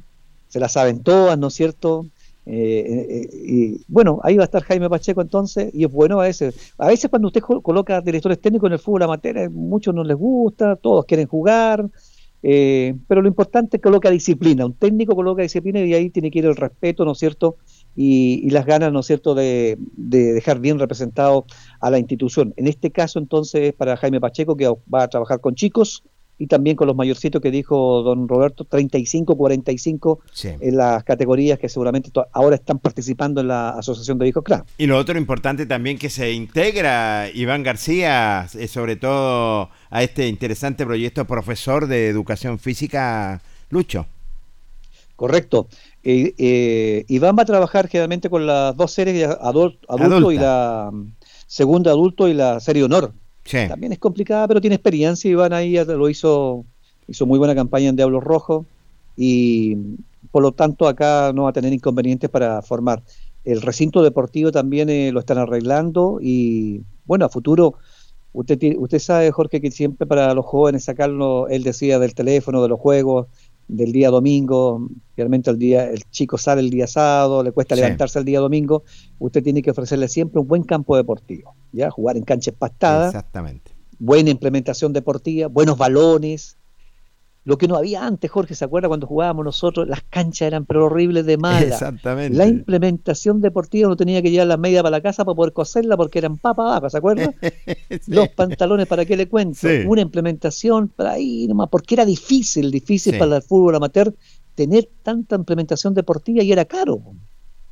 se las saben todas, ¿no es cierto? Eh, eh, y bueno, ahí va a estar Jaime Pacheco entonces, y es bueno a veces. A veces cuando usted co- coloca directores técnicos en el fútbol amateur, a muchos no les gusta, todos quieren jugar, eh, pero lo importante es que coloca disciplina. Un técnico coloca disciplina y ahí tiene que ir el respeto, ¿no es cierto? Y, y las ganas, ¿no es cierto?, de, de dejar bien representado a la institución. En este caso, entonces, para Jaime Pacheco, que va a trabajar con chicos y también con los mayorcitos que dijo don Roberto, 35-45 Sí. en las categorías que seguramente ahora están participando en la Asociación de Hijos CRA. Y lo otro importante también que se integra Iván García, eh, sobre todo a este interesante proyecto profesor de educación física, Lucho. Correcto. Eh, eh, Iván va a trabajar generalmente con las dos series, adul- adulto Adulta. y la segunda adulto y la serie honor. Sí. También es complicada, pero tiene experiencia. Iván ahí lo hizo, hizo muy buena campaña en Diablos Rojos y por lo tanto acá no va a tener inconvenientes para formar. El recinto deportivo también eh, lo están arreglando y bueno, a futuro, usted, tiene- usted sabe, Jorge, que siempre para los jóvenes sacarlo, él decía del teléfono, de los juegos, del día domingo, realmente el día, el chico sale el día sábado, le cuesta Sí. levantarse el día domingo, usted tiene que ofrecerle siempre un buen campo deportivo, ya jugar en canchas pastadas, Exactamente. buena implementación deportiva, buenos balones. Lo que no había antes, Jorge, ¿se acuerda cuando jugábamos nosotros? Las canchas eran pero horribles de malas. Exactamente. La implementación deportiva no tenía que llevar la media para la casa para poder coserla porque eran papa baja, ¿se acuerda? Sí. Los pantalones, ¿para qué le cuento? Sí. Una implementación para ahí nomás, porque era difícil, difícil Sí. para el fútbol amateur tener tanta implementación deportiva y era caro.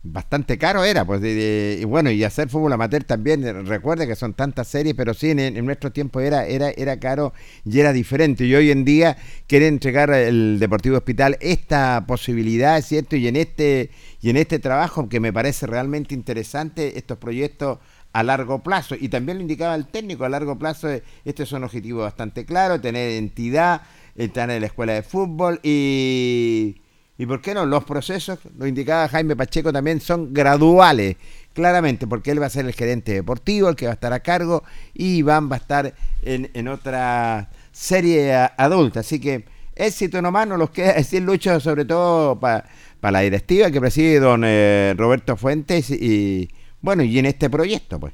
Bastante caro era, pues, de- y bueno, y hacer fútbol amateur también, eh, recuerde que son tantas series, pero sí, en, en nuestro tiempo era, era, era caro y era diferente. Y hoy en día quiere entregar el Deportivo Hospital esta posibilidad, ¿cierto? Y en este, y en este trabajo que me parece realmente interesante, estos proyectos a largo plazo. Y también lo indicaba el técnico, a largo plazo, eh, este es un objetivo bastante claro, tener entidad, estar en la escuela de fútbol y... ¿Y por qué no? Los procesos, lo indicaba Jaime Pacheco, también son graduales, claramente, porque él va a ser el gerente deportivo, el que va a estar a cargo, y Iván va a estar en, en otra serie adulta. Así que éxito nomás, nos los queda decir Lucho, sobre todo para la directiva que preside don eh, Roberto Fuentes, y bueno, y en este proyecto, pues.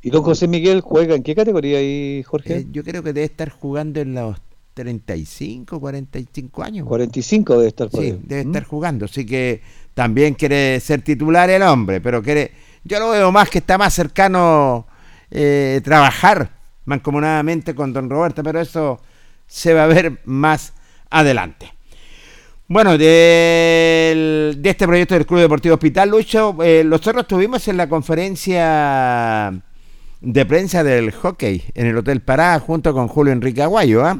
¿Y don José Miguel juega en qué categoría ahí, Jorge? Eh, yo creo que debe estar jugando en los 35, 45 años. 45 debe estar por Sí, ahí. debe ¿Mm? estar jugando, así que también quiere ser titular el hombre, pero quiere, yo lo veo más que está más cercano eh, trabajar mancomunadamente con don Roberto, pero eso se va a ver más adelante. Bueno, del- de este proyecto del Club Deportivo Hospital, Lucho, eh, nosotros estuvimos en la conferencia de prensa del hockey en el Hotel Pará junto con Julio Enrique Aguayo. ¿ah?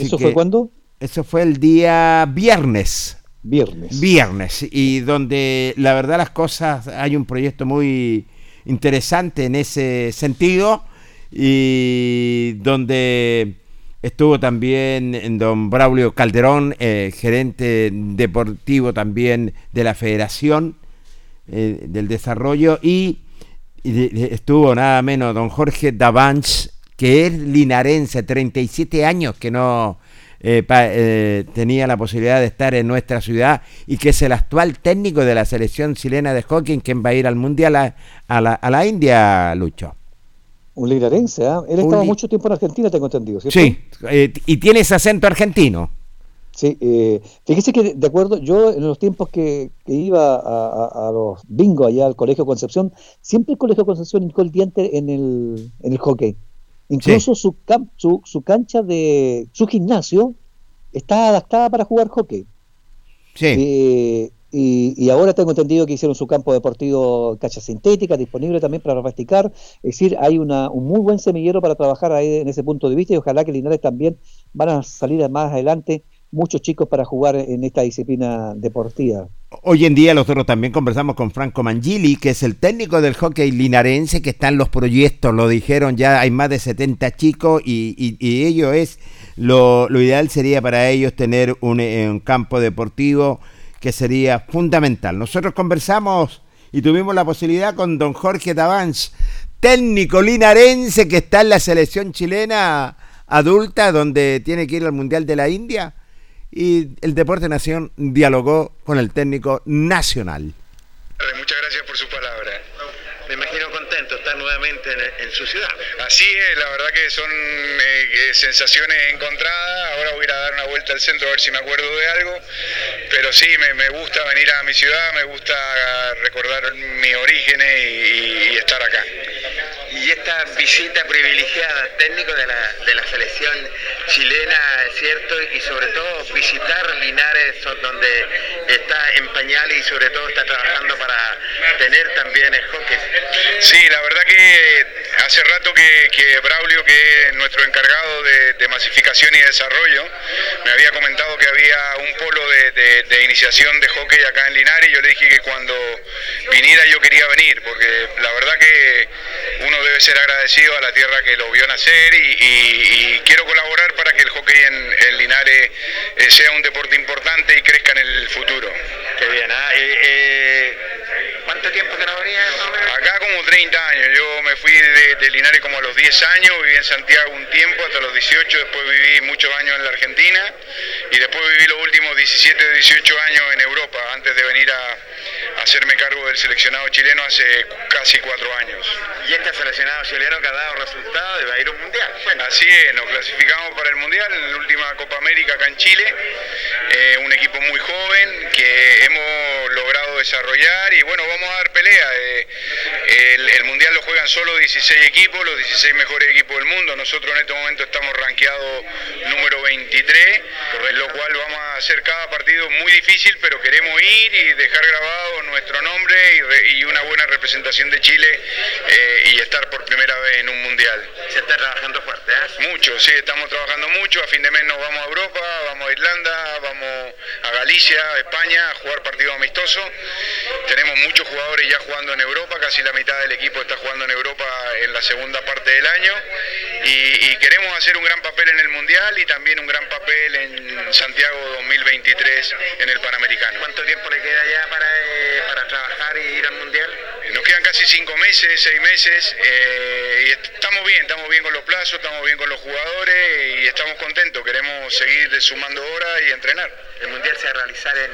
Así ¿Eso que- fue cuándo? Eso fue el día viernes. Viernes. Viernes. Y donde la verdad las cosas, hay un proyecto muy interesante en ese sentido. Y donde Estuvo también don Braulio Calderón, eh, gerente deportivo también de la Federación eh, del Desarrollo. Y, estuvo nada menos don Jorge Davanch, que es linarense, 37 años que no eh, tenía la posibilidad de estar en nuestra ciudad y que es el actual técnico de la selección chilena de hockey, quien va a ir al Mundial a, la, a la India, Lucho. Un linarense, ¿ah? Él estaba mucho tiempo en Argentina, tengo entendido, ¿cierto? Sí, eh, y tiene ese acento argentino. Sí, eh, fíjese que de acuerdo, yo en los tiempos que, iba a, los bingos allá al Colegio Concepción, siempre el Colegio Concepción indicó el diente en el, en el hockey. Incluso su, su, su, cancha de su gimnasio está adaptada para jugar hockey. Sí. Eh, y, ahora tengo entendido que hicieron su campo deportivo cancha sintética, disponible también para practicar. Es decir, hay una, un muy buen semillero para trabajar ahí en ese punto de vista y ojalá que Linares también van a salir más adelante muchos chicos para jugar en esta disciplina deportiva. Hoy en día nosotros también conversamos con Franco Mangili, que es el técnico del hockey linarense, que está en los proyectos, lo dijeron ya, hay más de 70 chicos y, ello es, lo, ideal sería para ellos tener un, un campo deportivo que sería fundamental. Nosotros conversamos y tuvimos la posibilidad con don Jorge Tabanch, técnico linarense que está en la selección chilena adulta, donde tiene que ir al Mundial de la India, y el Deporte Nación dialogó con el técnico nacional. Muchas gracias por su palabra me imagino contento estar nuevamente en, su ciudad. Así es, la verdad que son eh, sensaciones encontradas. Ahora voy a ir a dar una vuelta al centro a ver si me acuerdo de algo. Pero sí, me, gusta venir a mi ciudad, me gusta recordar mis orígenes y, estar acá. Y esta visita privilegiada, técnico de la, de la selección chilena, es cierto, y sobre todo visitar Linares, donde está en pañales y sobre todo está trabajando para tener también el hockey. Sí, la verdad que hace rato que, Braulio, que es nuestro encargado de, masificación y desarrollo, me había comentado que había un polo de, iniciación de hockey acá en Linares y yo le dije que cuando viniera yo quería venir, porque la verdad que uno debe ser agradecido a la tierra que lo vio nacer y, quiero colaborar para que el hockey en, Linares eh, sea un deporte importante y crezca en el futuro. Qué bien, ¿ah? eh, ¿cuánto tiempo que no venía? Acá como 30 años, yo me fui de, Linares como a los 10 años, viví en Santiago un tiempo, hasta los 18, después viví muchos años en la Argentina y después viví los últimos 17 o 18 años en Europa, antes de venir a, hacerme cargo del seleccionado chileno hace casi cuatro años. ¿Y este seleccionado chileno que ha dado resultado de ir a un mundial? Así es, nos clasificamos para el mundial en la última Copa América acá en Chile, eh, un equipo muy joven que hemos logrado desarrollar y bueno, vamos a dar pelea. Eh, el, mundial lo juegan solo 16 equipos, los 16 mejores equipos del mundo. Nosotros en este momento estamos rankeados número 23, por lo cual vamos a hacer cada partido muy difícil, pero queremos ir y dejar grabado nuestro nombre y, una buena representación de Chile eh, y estar por primera vez en un mundial. Se está trabajando fuerte, ¿eh? Mucho, sí, estamos trabajando mucho. A fin de mes nos vamos a Europa, vamos a Irlanda, vamos a Galicia, a España, a jugar partidos amistosos. Tenemos muchos jugadores ya jugando en Europa, casi la mitad del equipo está jugando en Europa en la segunda parte del año. Y, queremos hacer un gran papel en el Mundial y también un gran papel en Santiago 2023 en el Panamericano. ¿Cuánto tiempo le queda ya para, eh, para trabajar y ir al Mundial? Nos quedan casi cinco meses, seis meses, eh, y estamos bien, estamos bien con los plazos, estamos bien con los jugadores y estamos contentos. Queremos seguir sumando horas y entrenar. El Mundial se va a realizar en...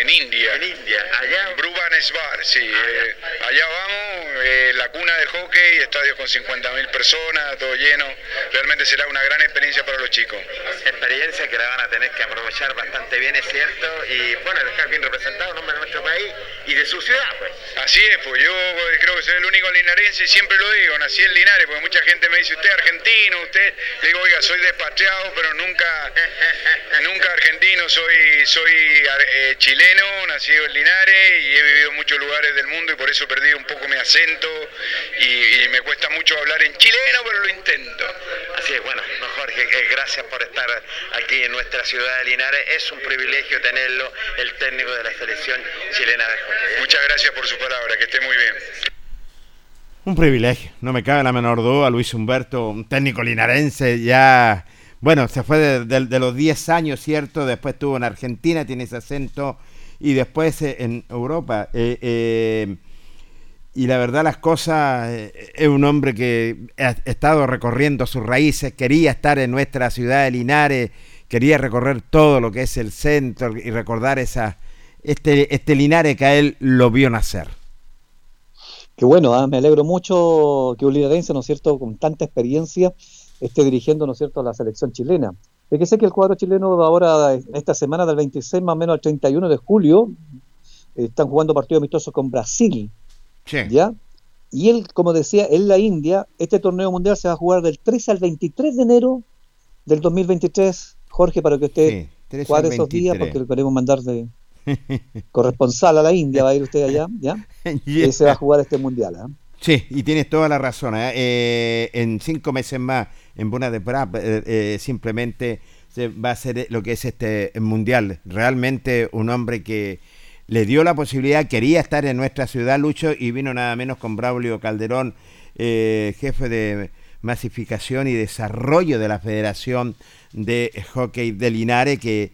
En, India. En India, allá. Brubanesbar, sí. Eh, allá vamos, eh, la cuna del hockey, estadios con 50.000 personas, todo lleno. Realmente será una gran experiencia para los chicos. Experiencia que la van a tener que aprovechar bastante bien, es cierto, y bueno, dejar bien representado el nombre de nuestro país y de su ciudad, pues. Así es, pues yo creo que soy el único linarense y siempre lo digo, nací en Linares, porque mucha gente me dice, usted es argentino, usted, le digo, oiga, soy despatriado, pero nunca, nunca argentino, soy, soy eh, chileno, nacido en Linares y he vivido en muchos lugares del mundo y por eso perdido un poco mi acento y, me cuesta mucho hablar en chileno, pero lo intento. Así es, bueno, no Jorge, eh, gracias por estar aquí en nuestra ciudad de Linares, es un privilegio tenerlo, el técnico de la selección chilena de hockey. Muchas gracias por su palabra, que esté muy bien. Un privilegio, no me cabe la menor duda. Luis Humberto, un técnico linarense, ya. Bueno, se fue de, de- de los 10 años, ¿cierto? Después estuvo en Argentina, tiene ese acento. Y después eh, en Europa. Eh, eh, y la verdad, las cosas. eh, es un hombre que ha estado recorriendo sus raíces, quería estar en nuestra ciudad de Linares, quería recorrer todo lo que es el centro y recordar esa, este, este Linares que a él lo vio nacer. Qué bueno, ah, me alegro mucho que un linarense, ¿no es cierto?, con tanta experiencia esté dirigiendo, ¿no es cierto?, a la selección chilena. De que sé que el cuadro chileno ahora, en esta semana del 26 más o menos al 31 de julio, están jugando partidos amistosos con Brasil, ¿ya? Y él, como decía, en la India, este torneo mundial se va a jugar del 3 al 23 de enero del 2023. Jorge, para que usted Sí, 13 esos días, 23. porque lo queremos mandar de corresponsal a la India, va a ir usted allá, ¿ya? Yeah. Y se va a jugar este mundial, ¿ah? Sí, y tienes toda la razón. ¿eh? Eh, en cinco meses más, en Buena de Prat, eh, eh, simplemente se va a hacer lo que es este mundial. Realmente un hombre que le dio la posibilidad, quería estar en nuestra ciudad, Lucho, y vino nada menos con Braulio Calderón, eh, jefe de masificación y desarrollo de la Federación de Hockey de Linares, que,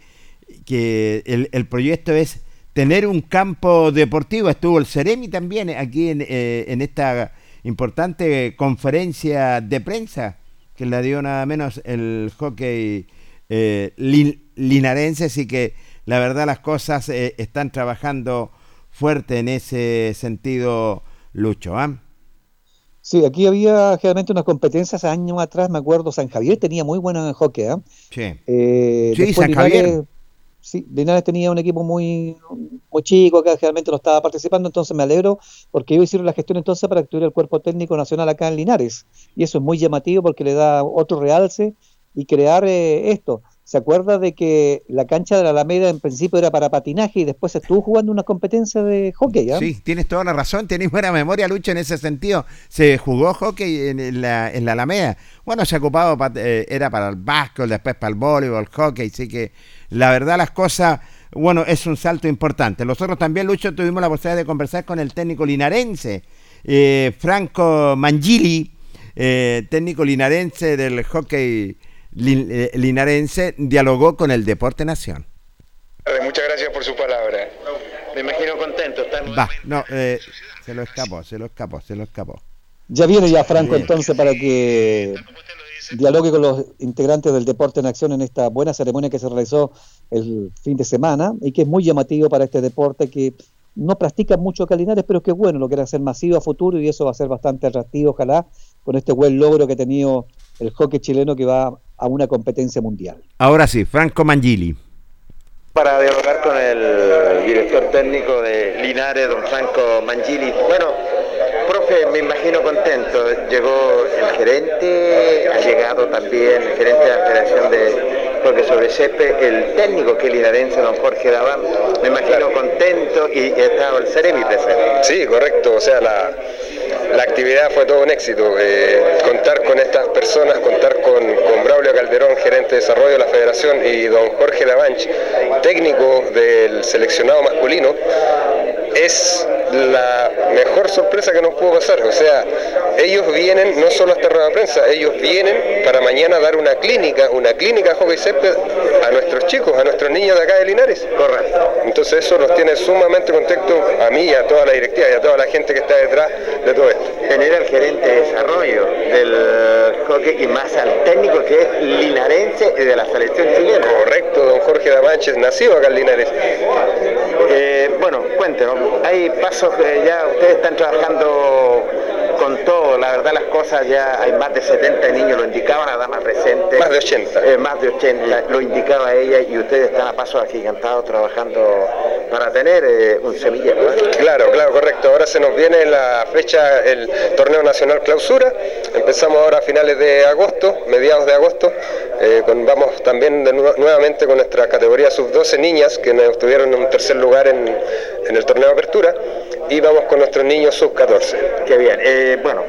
que el, el proyecto es tener un campo deportivo. Estuvo el Ceremi también aquí en, eh, en esta importante conferencia de prensa que la dio nada menos el hockey eh, lin- linarense, así que la verdad las cosas eh, están trabajando fuerte en ese sentido, Lucho. ¿ah? Sí, aquí había generalmente unas competencias años atrás, me acuerdo, San Javier tenía muy buena hockey, ¿ah? Sí. Eh, Sí, San Javier. Sí, Linares tenía un equipo muy, muy chico que generalmente no estaba participando, entonces me alegro porque ellos hicieron la gestión entonces para que tuviera el cuerpo técnico nacional acá en Linares. Y eso es muy llamativo porque le da otro realce y crear eh, esto. ¿Se acuerda de que la cancha de la Alameda en principio era para patinaje y después estuvo jugando una competencia de hockey? ¿ah? Sí, tienes toda la razón, tenés buena memoria, Lucho, en ese sentido. Se jugó hockey en, la, en la Alameda. Bueno, se ocupaba, pa- eh, era para el básquetbol, después para el voleibol, hockey, así que la verdad las cosas, bueno, es un salto importante. Nosotros también, Lucho, tuvimos la posibilidad de conversar con el técnico linarense, eh, Franco Mangili, eh, técnico linarense del hockey eh, linarense, dialogó con el Deporte Nación. Muchas gracias por su palabra. Me imagino contento. Va, no, eh, se lo escapó, se lo escapó, se lo escapó. Ya viene ya Franco Bien. entonces para que dialogue con los integrantes del Deporte en Acción en esta buena ceremonia que se realizó el fin de semana y que es muy llamativo para este deporte que no practica mucho acá en Linares, pero que bueno, lo quiere hacer masivo a futuro y eso va a ser bastante atractivo, ojalá, con este buen logro que ha tenido el hockey chileno que va a una competencia mundial. Ahora sí, Franco Mangili. para dialogar con el director técnico de Linares, don Franco Mangili. Bueno, profe, me imagino contento. Llegó el gerente, ha llegado también el gerente de la Federación de Porque sobre césped, el técnico que es linarense, don Jorge Daván, me imagino contento y ha estado el Ceremi presente. Sí, correcto. O sea, la, la actividad fue todo un éxito. Eh, contar con estas personas, contar con, con Braulio Calderón, gerente de desarrollo de la federación, y don Jorge Lavanch, técnico del seleccionado masculino, es la mejor sorpresa que nos pudo pasar. O sea, ellos vienen no solo a esta rueda de prensa, ellos vienen para mañana dar una clínica, una clínica hockey césped a nuestros chicos, a nuestros niños de acá de Linares. Correcto. Entonces eso nos tiene sumamente contento a mí y a toda la directiva y a toda la gente que está detrás de todo esto. Tener al gerente de desarrollo del hockey y más al técnico que es linarense de la selección chilena. Correcto, don Jorge Damanches, nacido acá en Linares. Eh, bueno, cuéntenos, hay pasos que ya ustedes están trabajando con todo, la verdad las cosas ya hay más de 70 niños, lo indicaba la dama presente. Más de 80. Eh, más de 80, lo indicaba ella y ustedes están a pasos agigantados trabajando para tener eh, un semillero. ¿eh? Claro, claro, correcto. Ahora se nos viene la fecha, el torneo nacional clausura. Empezamos ahora a finales de agosto, mediados de agosto. Eh, con- vamos también de nu- nuevamente con nuestra categoría sub-12 niñas, que nos estuvieron en un tercer lugar en, en el torneo de apertura. Y vamos con nuestros niños sub-14. Qué bien. Eh, bueno,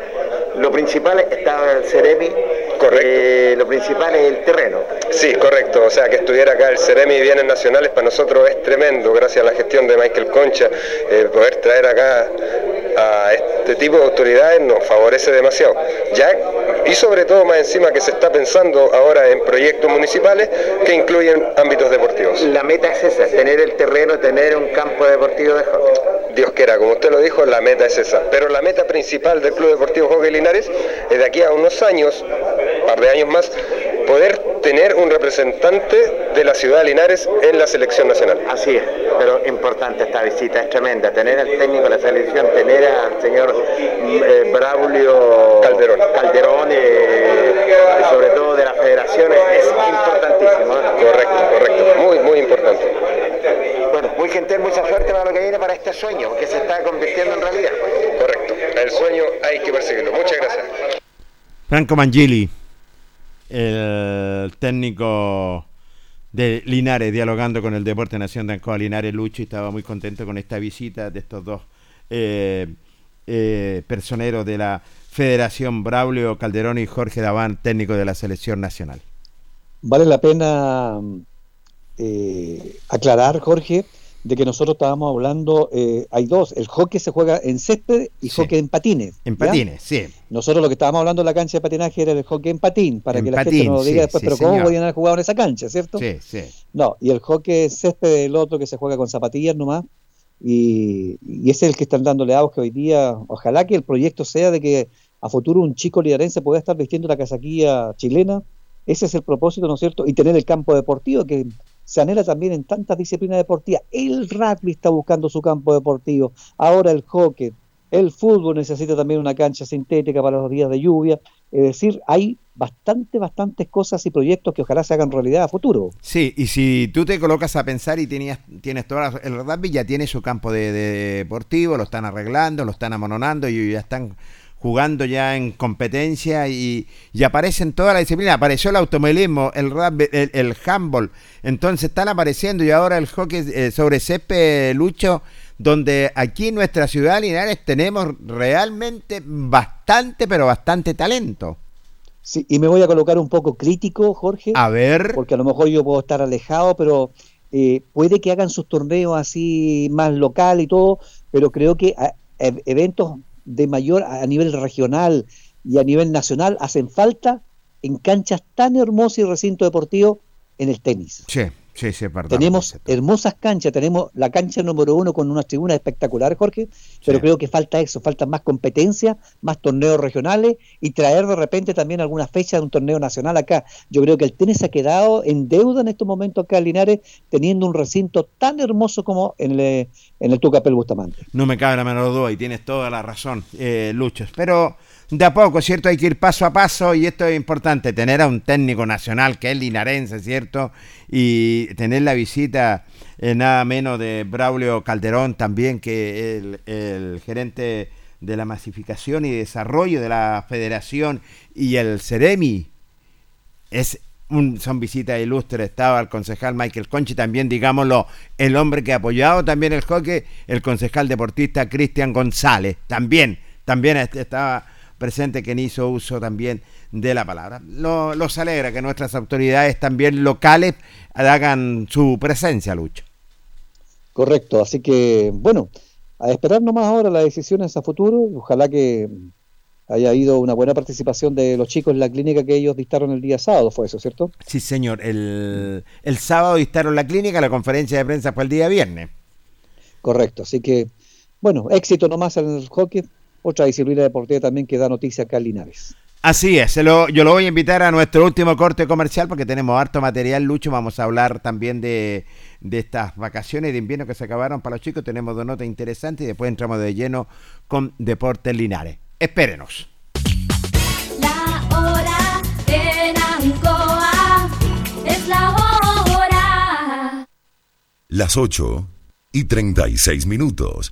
lo principal estaba el Ceremi. Correcto. lo principal es el terreno. Sí, correcto. O sea, que estuviera acá el Ceremi y Bienes Nacionales para nosotros es tremendo, gracias a la gestión de Michael Concha, eh, poder traer acá a este tipo de autoridades nos favorece demasiado. Ya, y sobre todo más encima que se está pensando ahora en proyectos municipales que incluyen ámbitos deportivos. La meta es esa, tener el terreno, tener un campo deportivo de hockey. Dios quiera, como usted lo dijo, la meta es esa. Pero la meta principal del Club Deportivo Hockey Linares es de aquí a unos años, un par de años más, poder tener un representante de la ciudad de Linares en la selección nacional. Así es, pero importante esta visita, es tremenda. Tener al técnico de la selección, tener al señor eh, Braulio Calderón, Calderón eh, sobre todo de las federaciones, es importantísimo. ¿eh? Correcto, correcto, muy, muy importante. Bueno, muy gentil, mucha suerte para lo que viene para este sueño, que se está convirtiendo en realidad. Correcto, el sueño hay que perseguirlo. Muchas gracias. Franco Mangili, el técnico de Linares, dialogando con el Deporte Nación de Ancoa Linares Lucho, y estaba muy contento con esta visita de estos dos eh, eh, personeros de la Federación Braulio Calderón y Jorge Daván, técnico de la Selección Nacional. Vale la pena eh, aclarar, Jorge, de que nosotros estábamos hablando, eh, hay dos, el hockey se juega en césped y Sí. hockey en patines. En ¿ya? patines, sí. Nosotros lo que estábamos hablando en la cancha de patinaje era el hockey en patín, para En que la patín, gente no lo diga sí, después, sí, pero ¿cómo señor. podían haber jugado en esa cancha, cierto? Sí, sí. No, y el hockey en césped el otro que se juega con zapatillas nomás, y, y ese es el que están dándole auge hoy día. Ojalá que el proyecto sea de que a futuro un chico liderense pueda estar vistiendo la casaquilla chilena, ese es el propósito, ¿no es cierto? Y tener el campo deportivo que se anhela también en tantas disciplinas deportivas. El rugby está buscando su campo deportivo, ahora el hockey, el fútbol necesita también una cancha sintética para los días de lluvia. Es decir, hay bastante, bastantes cosas y proyectos que ojalá se hagan realidad a futuro. Sí, y si tú te colocas a pensar y tenías, tienes todas las- el rugby ya tiene su campo de deportivo, lo están arreglando, lo están amononando y ya están jugando ya en competencia y, y aparecen todas las disciplinas. Apareció el automovilismo, el rugby, el, el handball. Entonces están apareciendo y ahora el hockey eh, sobre césped, Lucho, donde aquí en nuestra ciudad, Linares, tenemos realmente bastante, pero bastante talento. Sí, y me voy a colocar un poco crítico, Jorge. A ver. Porque a lo mejor yo puedo estar alejado, pero eh, puede que hagan sus torneos así más local y todo, pero creo que a- e- eventos de mayor a a nivel regional y a nivel nacional hacen falta en canchas tan hermosas y recinto deportivo en el tenis. Sí, sí, sí, perdón. Tenemos hermosas canchas, tenemos la cancha número uno con unas tribunas espectaculares, Jorge, pero creo que falta eso, falta más competencia, más torneos regionales y traer de repente también alguna fecha de un torneo nacional acá. Yo creo que el tenis ha quedado en deuda en estos momentos acá en Linares, teniendo un recinto tan hermoso como en el, en el Tucapel Bustamante. No me cabe la menor duda y tienes toda la razón, eh. Pero de a poco, ¿cierto? Hay que ir paso a paso y esto es importante, tener a un técnico nacional que es linarense, ¿cierto? Y tener la visita eh, nada menos de Braulio Calderón también, que el, el gerente de la masificación y desarrollo de la federación y el Ceremi. Es un, son visitas ilustres. Estaba el concejal Michael Conchi, también, digámoslo, el hombre que ha apoyado también el hockey, el concejal deportista Cristian González. También, también est- estaba presente quien hizo uso también de la palabra. Lo- Los alegra que nuestras autoridades también locales hagan su presencia, Lucho. Correcto, así que bueno, a esperar nomás ahora las decisiones a futuro, ojalá que haya habido una buena participación de los chicos en la clínica que ellos dictaron el día sábado, fue eso, ¿cierto? Sí, señor. El, el sábado dictaron la clínica, la conferencia de prensa fue el día viernes. Correcto, así que bueno, éxito nomás en el hockey, otra disciplina deportiva también que da noticia acá en Linares. Así es, lo- yo lo voy a invitar a nuestro último corte comercial porque tenemos harto material, Lucho. Vamos a hablar también de, de estas vacaciones de invierno que se acabaron para los chicos. Tenemos dos notas interesantes y después entramos de lleno con Deportes Linares. Espérenos. La hora en Ancoa es la hora. Las 8 y 36 minutos.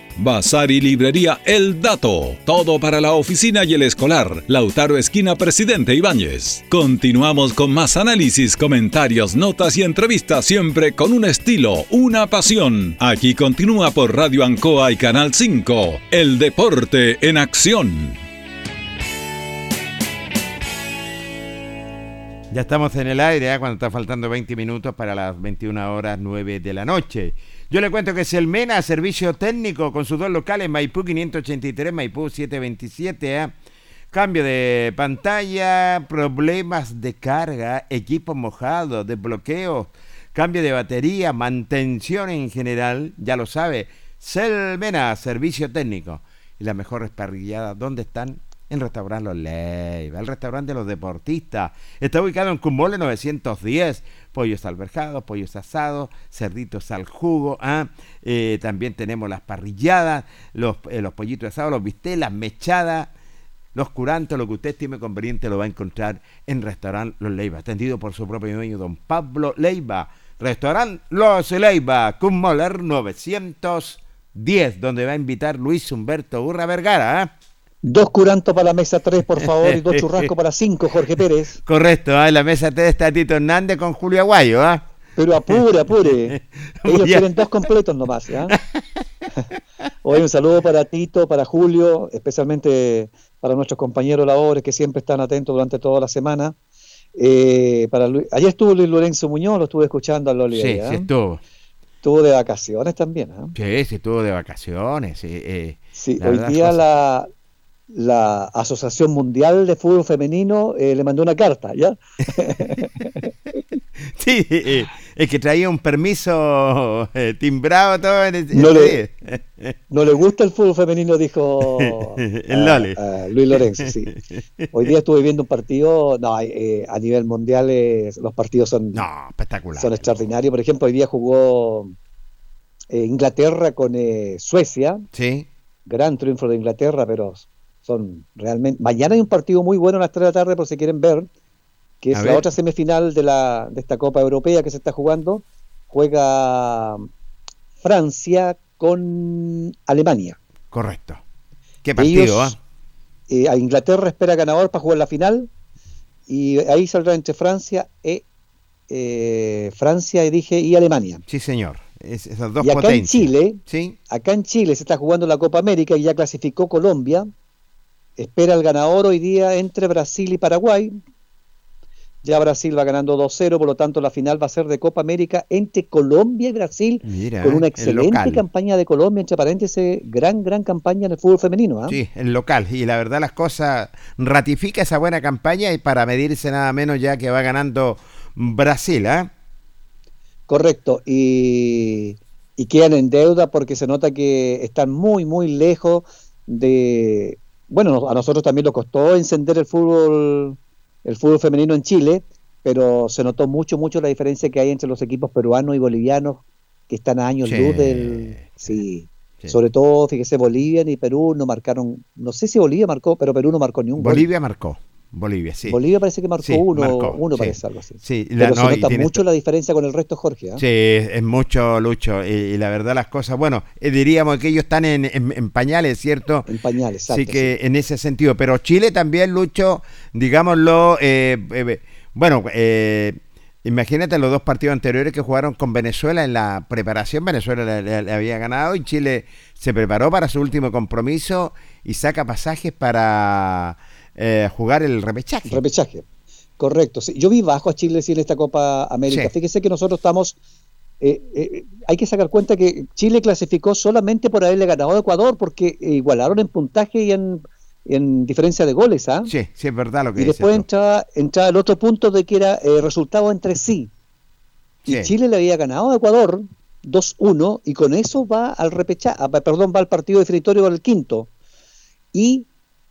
Bazar y librería El Dato. Todo para la oficina y el escolar. Lautaro Esquina Presidente Ibáñez. Continuamos con más análisis, comentarios, notas y entrevistas siempre con un estilo, una pasión. Aquí continúa por Radio Ancoa y Canal 5. El deporte en acción. Ya estamos en el aire, ¿eh? cuando está faltando 20 minutos para las 21 horas 9 de la noche. Yo le cuento que es el MENA, servicio técnico, con sus dos locales, Maipú 583, Maipú 727. ¿eh? Cambio de pantalla, problemas de carga, equipo mojado, desbloqueo, cambio de batería, mantención en general, ya lo sabe. Selmena, servicio técnico. Y las mejores parrilladas, ¿dónde están? En Restaurante Los Leiva, el restaurante de los deportistas. Está ubicado en Cumole 910. Pollos alberjados, pollos asados, cerditos al jugo. ¿ah? Eh, también tenemos las parrilladas, los, eh, los pollitos asados, los bistecs, las mechadas. Los curantes, lo que usted estime conveniente lo va a encontrar en Restaurante Los Leiva, atendido por su propio dueño, don Pablo Leiva. Restaurante Los Leiva, Cummoler 910, donde va a invitar Luis Humberto Urra Vergara. ¿ah? Dos curantos para la mesa 3, por favor, y dos churrascos para 5, Jorge Pérez. Correcto, en la mesa 3 está Tito Hernández con Julio Aguayo. ¿ah? Pero apure, apure. Ellos quieren dos completos nomás. ¿ya? Hoy un saludo para Tito, para Julio, especialmente para nuestros compañeros labores que siempre están atentos durante toda la semana. Eh, para Luis- Ayer estuvo Luis Lorenzo Muñoz, lo estuve escuchando a Loli. Sí, ¿ah? sí estuvo. Estuvo de vacaciones también. ¿ah? Sí, sí, estuvo de vacaciones. sí, eh, Sí, hoy día la, la Asociación Mundial de Fútbol Femenino eh, le mandó una carta, ¿ya? Sí, eh, es que traía un permiso eh, timbrado todo en el, No le- No le gusta el fútbol femenino, dijo El a- Loli. a Luis Lorenzo, sí. Hoy día estuve viendo un partido, no, eh, a nivel mundial eh, los partidos son, espectacular. son extraordinarios. Por ejemplo, hoy día jugó eh, Inglaterra con eh, Suecia. Sí. Gran triunfo de Inglaterra, pero son realmente... Mañana hay un partido muy bueno a las 3 de la tarde, por si quieren ver, que es A la ver. otra semifinal de, la, de esta Copa Europea que se está jugando. Juega Francia con Alemania. Correcto. Qué partido, Ellos, ¿ah? eh, a Inglaterra espera ganador para jugar la final y ahí saldrá entre Francia y eh, Francia y dije y Alemania. Sí, señor. es- esas dos y acá en. Chile, ¿Sí? acá en Chile se está jugando la Copa América y ya clasificó Colombia. Espera el ganador hoy día entre Brasil y Paraguay. Ya Brasil va ganando 2-0, por lo tanto la final va a ser de Copa América entre Colombia y Brasil, Mira, con una el excelente campaña de Colombia, entre paréntesis, gran, gran campaña en el fútbol femenino. ¿ah? Sí, el local. Y la verdad las cosas ratifica esa buena campaña y para medirse nada menos ya que va ganando Brasil, ¿ah? Correcto, y, y quedan en deuda porque se nota que están muy, muy lejos de... Bueno, a nosotros también nos costó encender el fútbol, el fútbol femenino en Chile, pero se notó mucho, mucho la diferencia que hay entre los equipos peruanos y bolivianos que están a años luz del... Sí. Sí. Sobre todo, fíjese, Bolivia y Perú no marcaron, no sé si Bolivia marcó, pero Perú no marcó ni un gol. Bolivia marcó. Bolivia, sí. Bolivia parece que marcó Sí, uno, marcó, uno sí. parece algo así. Sí, la- pero no, se nota mucho la diferencia con el resto, Jorge. ¿ah? Sí, es mucho, Lucho. Y, y la verdad las cosas, bueno, eh, diríamos que ellos están en, en- en pañales, ¿cierto? En pañales, exacto. Así que en ese sentido. Pero Chile también, Lucho, digámoslo, eh, eh, bueno, eh, imagínate los dos partidos anteriores que jugaron con Venezuela en la preparación. Venezuela le había ganado y Chile se preparó para su último compromiso y saca pasajes para eh, jugar el repechaje. Repechaje. Correcto. sí. Yo vi bajo a Chile en esta Copa América. Sí. Fíjese que nosotros estamos. eh, eh, hay que sacar cuenta que Chile clasificó solamente por haberle ganado a Ecuador porque igualaron en puntaje y en, en diferencia de goles. ¿ah? Sí, sí, es verdad lo que y dices después entraba, entraba el otro punto de que era resultado entre sí. Y Sí. Chile le había ganado a Ecuador 2-1 y con eso va al repechaje, perdón, va al partido definitorio al quinto. Y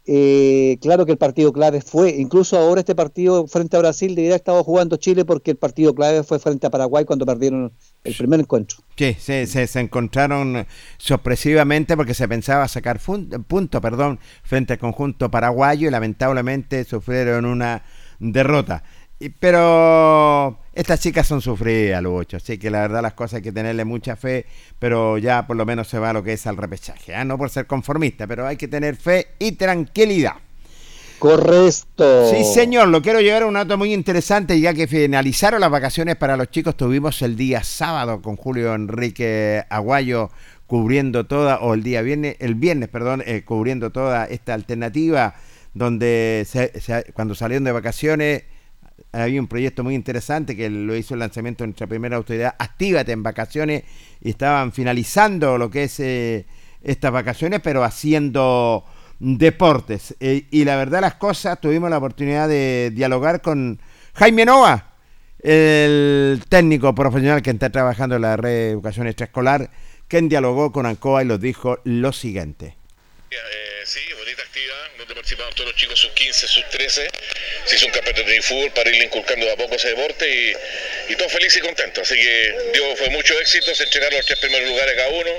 eh, claro que el partido clave fue, incluso ahora este partido frente a Brasil debería haber estado jugando Chile porque el partido clave fue frente a Paraguay cuando perdieron el primer encuentro. Sí, se, se, se encontraron sorpresivamente porque se pensaba sacar fun- punto perdón, frente al conjunto paraguayo y lamentablemente sufrieron una derrota. Pero estas chicas son sufridas, Lucho, así que la verdad las cosas hay que tenerle mucha fe, pero ya por lo menos se va a lo que es al repechaje, ¿ah? no por ser conformista, pero hay que tener fe y tranquilidad. Correcto. Sí, señor, lo quiero llevar a un dato muy interesante, ya que finalizaron las vacaciones para los chicos, tuvimos el día sábado con Julio Enrique Aguayo cubriendo toda, o el día viernes, el viernes, perdón, eh, cubriendo toda esta alternativa, donde se- se- cuando salieron de vacaciones había un proyecto muy interesante que lo hizo el lanzamiento de nuestra primera autoridad, Actívate en vacaciones, y estaban finalizando lo que es eh, estas vacaciones, pero haciendo deportes. Eh, y la verdad las cosas, tuvimos la oportunidad de dialogar con Jaime Nova, el técnico profesional que está trabajando en la red de educación extraescolar, quien dialogó con Ancoa y nos dijo lo siguiente. Eh, sí, bonita actividad, donde participaron todos los chicos sub 15, sub 13. Se hizo un campeonato de fútbol para irle inculcando de a poco ese deporte y, y todos felices y contentos. Así que dio fue mucho éxito, se entregaron los tres primeros lugares a cada uno.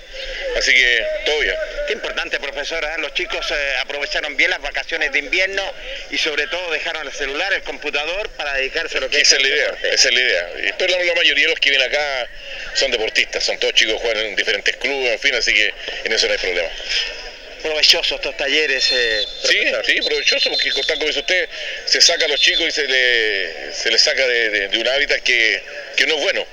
Así que todo bien. Qué importante, profesora. Los chicos eh, aprovecharon bien las vacaciones de invierno y sobre todo dejaron el celular, el computador para dedicarse a lo que Esa es la idea, esa es la idea. Pero la, la mayoría de los que vienen acá son deportistas, son todos chicos que juegan en diferentes clubes, en fin, así que en eso no hay problema. Provechosos estos talleres. eh, Sí, provechoso, porque tal como dice usted, se saca a los chicos y se le, se les saca de, de- de un hábitat que, que no es bueno.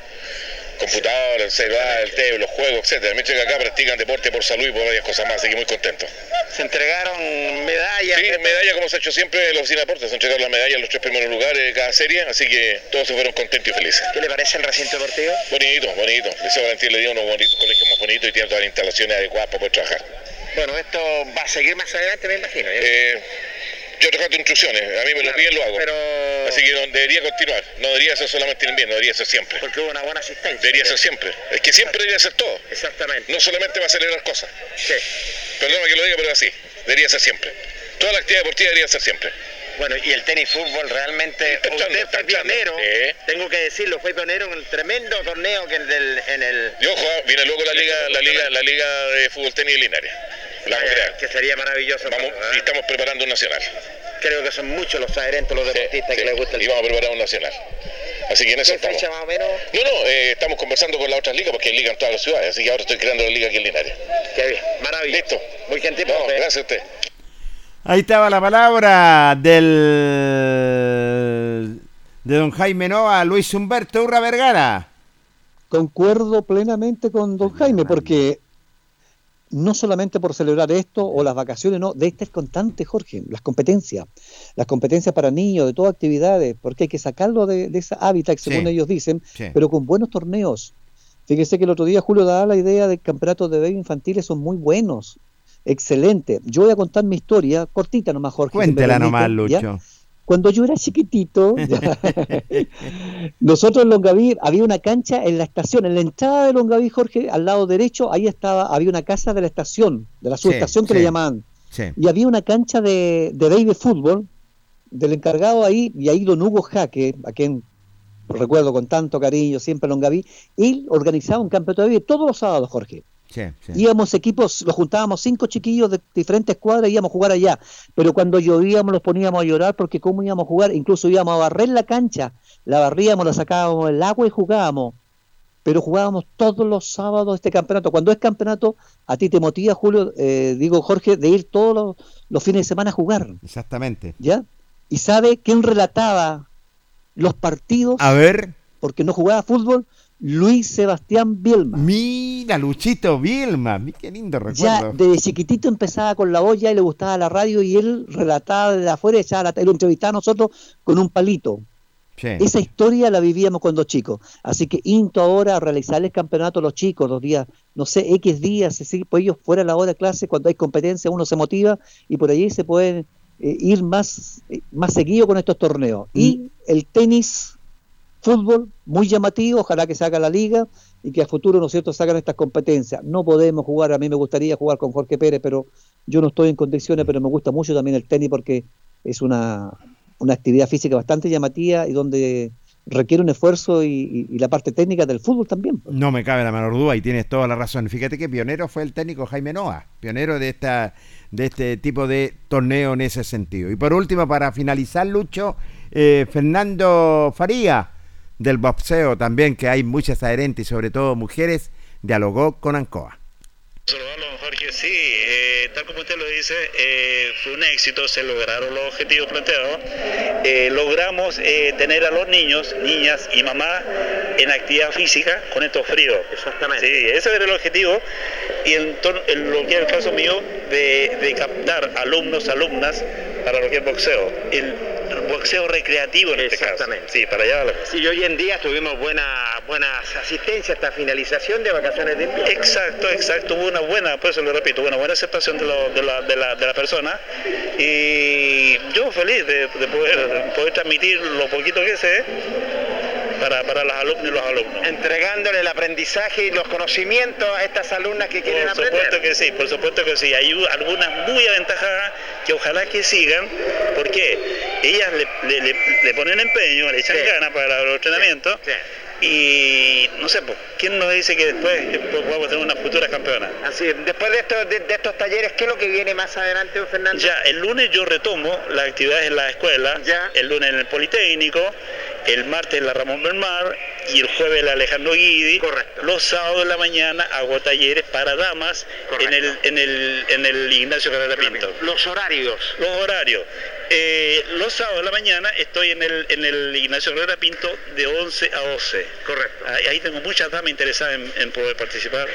Computador, el celular, el TV, los juegos, etcétera. Mientras que acá practican deporte por salud y por varias cosas más, así que muy contento. Se entregaron medallas. Sí, medalla como se ha hecho siempre en la oficina de deportes, se entregaron las medallas en los tres primeros lugares de cada serie, así que todos se fueron contentos y felices. ¿Qué le parece el recinto deportivo? Bonito, bonito. Liceo Valentín le dio unos bonitos colegios más bonitos y tiene todas las instalaciones adecuadas para poder trabajar. Bueno, esto va a seguir más adelante, me imagino. ¿eh? Yo trato instrucciones, a mí me lo piden, lo hago. Así que no, debería continuar, no debería ser solamente en invierno, debería ser siempre. Porque hubo una buena asistencia. Debería ser siempre, es que siempre debería ser todo. Exactamente. No solamente va a celebrar cosas. Sí. Perdona que lo diga, pero así, debería ser siempre. Toda la actividad deportiva debería ser siempre. Bueno, y el tenis fútbol realmente. Echando, usted fue pionero, Sí. tengo que decirlo, fue pionero en el tremendo torneo que en el. En el Y ojo, viene luego la liga, la liga, la liga de fútbol tenis de Linares. La crear. que sería maravilloso. Vamos, ¿eh? y estamos preparando un nacional. Creo que son muchos los adherentes, los deportistas que Sí, les gusta el y vamos a preparar un nacional. Así que en eso ¿Qué estamos. fecha más o menos? No, no, eh, estamos conversando con las otras ligas porque hay ligas en todas las ciudades, así que ahora estoy creando la liga aquí en Linares. Qué bien, maravilloso. Listo. Muy gentil, No, gracias a usted. Ahí estaba la palabra del de don Jaime Nova, Luis Humberto Urra Vergara. Concuerdo plenamente con don Jaime, porque no solamente por celebrar esto o las vacaciones, no, de este es constante, Jorge, las competencias, las competencias para niños, de todas actividades, porque hay que sacarlo de, de esa hábitat, según Sí. ellos dicen, Sí. pero con buenos torneos. Fíjese que el otro día Julio daba la idea de campeonatos de baby infantiles son muy buenos, excelente. Yo voy a contar mi historia, cortita nomás, Jorge. si Cuéntela nomás, permite, ¿ya? Lucho. Cuando yo era chiquitito, nosotros en Longaví había una cancha en la estación, en la entrada de Longaví, Jorge, al lado derecho, ahí estaba, había una casa de la estación, de la subestación que sí. le llamaban. Sí. Y había una cancha de, de baby fútbol del encargado ahí, y ahí don Hugo Jaque, a quien recuerdo con tanto cariño, siempre Longaví, él organizaba un campeonato de baby todos los sábados, Jorge. Sí, sí. Íbamos equipos, los juntábamos cinco chiquillos de diferentes cuadras y íbamos a jugar allá. Pero cuando llovíamos los poníamos a llorar porque cómo íbamos a jugar, incluso íbamos a barrer la cancha, la barríamos, la sacábamos del agua y jugábamos. Pero jugábamos todos los sábados este campeonato. Cuando es campeonato, a ti te motiva, Julio, eh, digo Jorge, de ir todos los, los fines de semana a jugar. Exactamente. ¿Ya? ¿Y sabe quién relataba los partidos? A ver. Porque no jugaba fútbol, Luis Sebastián Bielma. Mira, Luchito Vilma, mi- qué lindo Ya recuerdo. desde chiquitito empezaba con la olla y le gustaba la radio y él relataba desde afuera, echaba la, él lo entrevistaba a nosotros con un palito. Sí. Esa historia la vivíamos cuando chicos. Así que into ahora a realizarles campeonato a los chicos, los días, no sé, X días, así, pues ellos fuera la hora de clase, cuando hay competencia uno se motiva y por allí se pueden eh, ir más, eh, más seguido con estos torneos. Y el tenis, fútbol, muy llamativo, ojalá que se haga la liga y que a futuro, ¿no es cierto?, se hagan estas competencias. No podemos jugar, a mí me gustaría jugar con Jorge Pérez, pero yo no estoy en condiciones, pero me gusta mucho también el tenis porque es una, una actividad física bastante llamativa y donde requiere un esfuerzo y, la parte técnica del fútbol también. No me cabe la menor duda y tienes toda la razón. Fíjate que pionero fue el técnico Jaime Noa, pionero de esta de este tipo de torneo en ese sentido. Y por último, para finalizar, Lucho, eh, Fernando Faría, del boxeo también, que hay muchas adherentes y sobre todo mujeres, dialogó con Ancoa. Saludarlo, don Jorge. Sí, eh, tal como usted lo dice, eh, fue un éxito, se lograron los objetivos planteados. Eh, logramos eh, tener a los niños, niñas y mamás en actividad física con estos fríos. Exactamente. Sí, ese era el objetivo. Y en lo que es el caso mío, de, de captar alumnos, alumnas para lo que es boxeo. El, boxeo recreativo en este caso. Exactamente. Sí, para allá. va la Sí, y hoy en día tuvimos buena, buenas asistencias hasta finalización de vacaciones de invierno. Exacto, exacto. Hubo una buena, por eso lo repito, una buena aceptación de, lo- de la, de, la, de la persona. Y yo feliz de, de poder, poder transmitir lo poquito que sé para, para las alumnas y los alumnos. Entregándole el aprendizaje y los conocimientos a estas alumnas que quieren Por aprender. supuesto que sí, por supuesto que sí. Hay algunas muy aventajadas que ojalá que sigan, porque ellas le, le- le- le ponen empeño, le echan Sí. ganas para los entrenamientos. Y no sé, pues, ¿quién nos dice que después, a tener unas futuras campeonas? Así, después de estos, de, de estos talleres, ¿qué es lo que viene más adelante, don Fernando? Ya, el lunes yo retomo las actividades en la escuela, el lunes en el Politécnico, el martes en la Ramón Belmar y el jueves la Alejandro Guidi. Correcto. Los sábados en la mañana hago talleres para damas en el, en el, en el Ignacio Carrera Pinto. Los horarios. Los horarios. Eh, los sábados de la mañana estoy en el, en el Ignacio Herrera Pinto de 11 a 12. Correcto. Ahí, ahí tengo muchas damas interesadas en, en poder participar.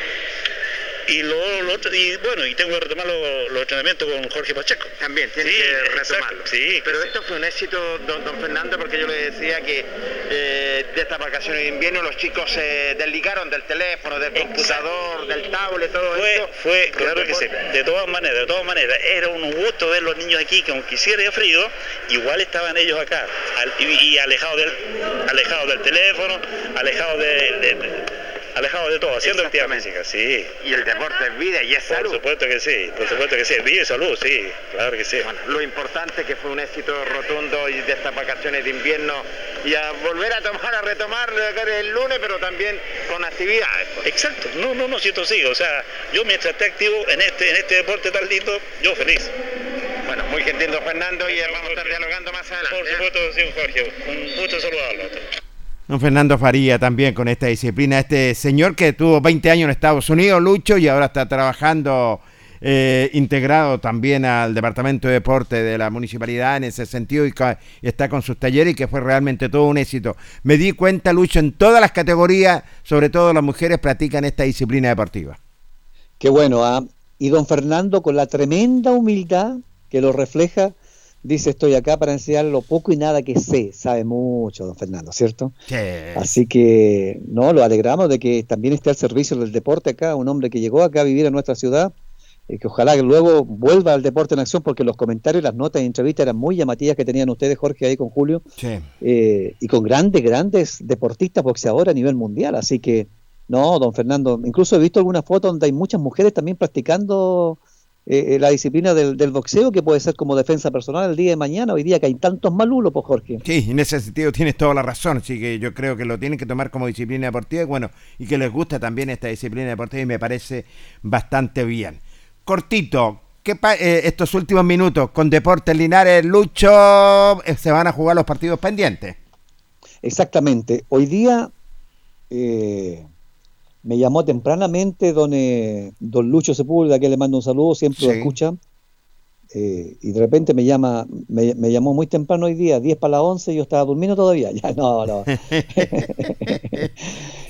Y, lo, lo otro- y bueno, y tengo que retomar los, los entrenamientos con Jorge Pacheco. También tiene Sí, que retomarlo. Sí, Pero sí. esto fue un éxito, don, don Fernando, porque yo le decía que eh, de estas vacaciones de invierno los chicos se desligaron del teléfono, del computador, del tablet, todo Fue, esto. fue, claro que sí, de todas maneras, de todas maneras, era un gusto ver los niños aquí, que aunque hiciera frío, igual estaban ellos acá, al- y, y alejados del, alejados del teléfono, alejados de, de- alejados de todo, haciendo actividad física, sí. Y el deporte es vida y es Por salud. supuesto que sí, por supuesto que sí, vida y salud, sí, claro que sí. Lo importante que fue un éxito rotundo y de estas vacaciones de invierno y a volver a tomar, a retomar el lunes, pero también con actividades. pues. Exacto, no, no, no, siento sí, o sea, yo mientras esté activo en este, en este deporte tan lindo, yo feliz. Bueno, muy gentil don Fernando y vamos a estar dialogando más adelante. Por supuesto, sí, Jorge, un gusto saludarlo. Don Fernando Faría también con esta disciplina, este señor que tuvo 20 años en Estados Unidos, Lucho, y ahora está trabajando eh, integrado también al Departamento de Deporte de la Municipalidad en ese sentido y, está con sus talleres y que fue realmente todo un éxito. Me di cuenta, Lucho, en todas las categorías, sobre todo las mujeres, practican esta disciplina deportiva. Qué bueno, ¿ah? Y don Fernando, con la tremenda humildad que lo refleja, dice: Estoy acá para enseñar lo poco y nada que sé. Sabe mucho, don Fernando, ¿cierto? Así que, no, lo alegramos de que también esté al servicio del deporte acá, un hombre que llegó acá a vivir en nuestra ciudad, y que ojalá que luego vuelva al deporte en acción, porque los comentarios, las notas y entrevistas eran muy llamativas que tenían ustedes, Jorge, ahí con Julio, Sí. eh, y con grandes, grandes deportistas boxeadores a nivel mundial. Así que, no, don Fernando, incluso he visto algunas fotos donde hay muchas mujeres también practicando eh, eh, la disciplina del, del boxeo, que puede ser como defensa personal el día de mañana, hoy día que hay tantos malulos, pues Jorge. Sí, en ese sentido tienes toda la razón, así que yo creo que lo tienen que tomar como disciplina deportiva y bueno, y que les gusta también esta disciplina deportiva y me parece bastante bien. Cortito, ¿qué pa- eh, estos últimos minutos con Deportes Linares, Lucho, eh, se van a jugar los partidos pendientes. Exactamente. Hoy día eh, me llamó tempranamente don, eh, don Lucho Sepúlveda, que le mando un saludo, siempre lo escucha. eh, y de repente me llama, me, me llamó muy temprano hoy día, 10 para las 11, yo estaba durmiendo todavía. Ya, no, no.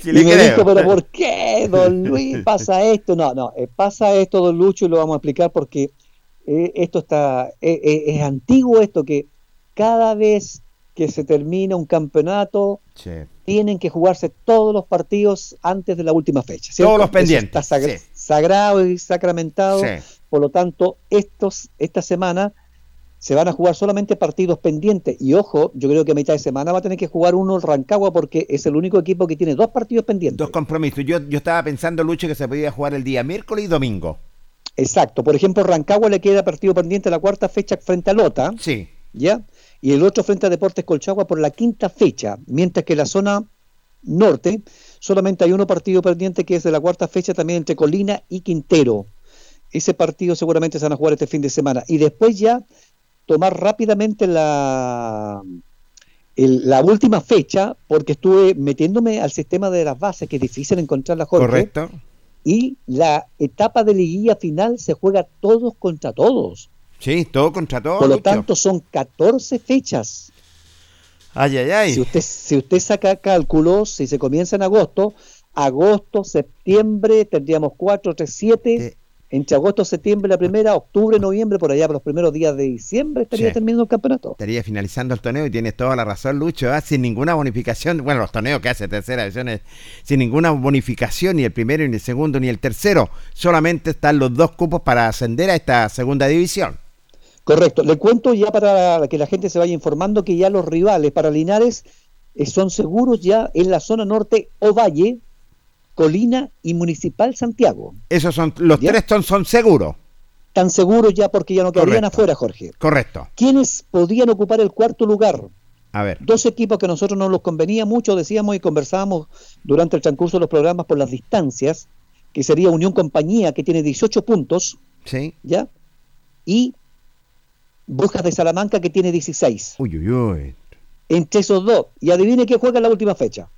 Sí y le me creo. dijo, pero ¿por qué, don Luis, pasa esto? No, no, eh, pasa esto, don Lucho, y lo vamos a explicar porque eh, esto está, es antiguo esto, que cada vez que se termina un campeonato, Sí. Tienen que jugarse todos los partidos antes de la última fecha. ¿cierto? Todos los Eso pendientes, Está sagra- sí. sagrado y sacramentado. Sí. Por lo tanto, estos, esta semana se van a jugar solamente partidos pendientes. Y ojo, yo creo que a mitad de semana va a tener que jugar uno el Rancagua porque es el único equipo que tiene dos partidos pendientes. Dos compromisos. Yo, yo estaba pensando, Lucho, que se podía jugar el día miércoles y domingo. Exacto. Por ejemplo, Rancagua le queda partido pendiente la cuarta fecha frente a Lota. Sí. ¿Ya? Y el otro frente a Deportes Colchagua por la quinta fecha. Mientras que la zona norte solamente hay uno partido pendiente que es de la cuarta fecha también entre Colina y Quintero. Ese partido seguramente se van a jugar este fin de semana. Y después ya tomar rápidamente la, el- la última fecha, porque estuve metiéndome al sistema de las bases, que es difícil encontrar la Jorge. Correcto. Y la etapa de liguilla final se juega todos contra todos. Sí, todo contra todo. Por lo Lucho. tanto, son 14 fechas. Ay, ay, ay. Si usted, si usted saca cálculos, si se comienza en agosto, agosto, septiembre, tendríamos 4, 3, 7. Entre agosto septiembre la primera, octubre, noviembre, por allá por los primeros días de diciembre estaría Sí. terminando el campeonato. Estaría finalizando el torneo y tienes toda la razón, Lucho, ¿ah? sin ninguna bonificación. Bueno, los torneos que hace tercera división es sin ninguna bonificación, ni el primero, ni el segundo, ni el tercero. Solamente están los dos cupos para ascender a esta segunda división. Correcto. Le cuento ya para que la gente se vaya informando que ya los rivales para Linares eh, son seguros ya en la zona norte Ovalle, Colina y Municipal Santiago. Esos son, los ¿Ya? tres son, son seguros. Tan seguros ya porque ya no quedarían Correcto. afuera, Jorge. Correcto. ¿Quiénes podían ocupar el cuarto lugar? A ver. Dos equipos que a nosotros no nos convenía mucho, decíamos y conversábamos durante el transcurso de los programas por las distancias, que sería Unión Compañía, que tiene 18 puntos, Sí. ¿ya? Y Brujas de Salamanca, que tiene 16. Uy, uy, uy. Entre esos dos. Y adivine qué juega en la última fecha.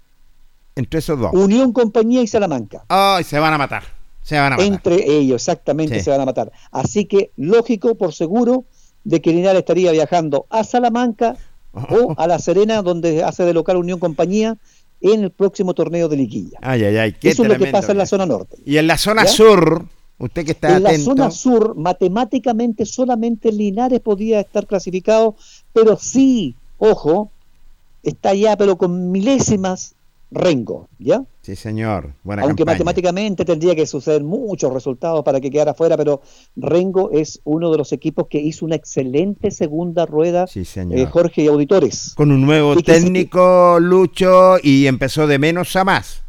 Entre esos dos. Unión Compañía y Salamanca. Ay, se van a matar. Se van a matar. Entre ellos, exactamente, Sí. se van a matar. Así que, lógico, por seguro, de que Linares estaría viajando a Salamanca o a La Serena, donde hace de local Unión Compañía, en el próximo torneo de liguilla. Ay, ay, ay. Eso es lo que pasa en la zona norte. Y en la zona ¿Ya? sur, usted que está en la atento. zona sur, matemáticamente, solamente Linares podía estar clasificado, pero sí, ojo, está ya, pero con milésimas Rengo, ¿ya? Sí, señor. Buena Aunque campaña. matemáticamente tendría que suceder muchos resultados para que quedara fuera, pero Rengo es uno de los equipos que hizo una excelente segunda rueda, Sí, señor. eh, Jorge y Auditores. Con un nuevo técnico, Lucho, y empezó de menos a más.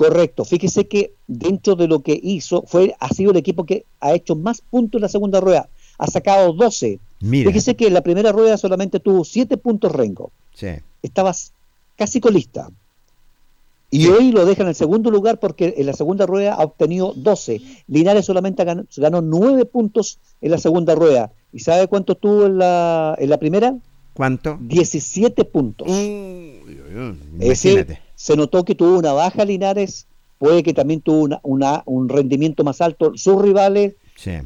Correcto, fíjese que dentro de lo que hizo, fue ha sido el equipo que ha hecho más puntos en la segunda rueda, ha sacado 12. Mira. Fíjese que en la primera rueda solamente tuvo 7 puntos Rengo, Sí. estabas casi colista. Y hoy lo deja en el segundo lugar porque en la segunda rueda ha obtenido 12. Linares solamente ganó, ganó 9 puntos en la segunda rueda. ¿Y sabe cuánto tuvo en la, en la primera? ¿Cuánto? 17 puntos. Decir, Imagínate. Se notó que tuvo una baja Linares, puede que también tuvo una, una- un rendimiento más alto sus rivales,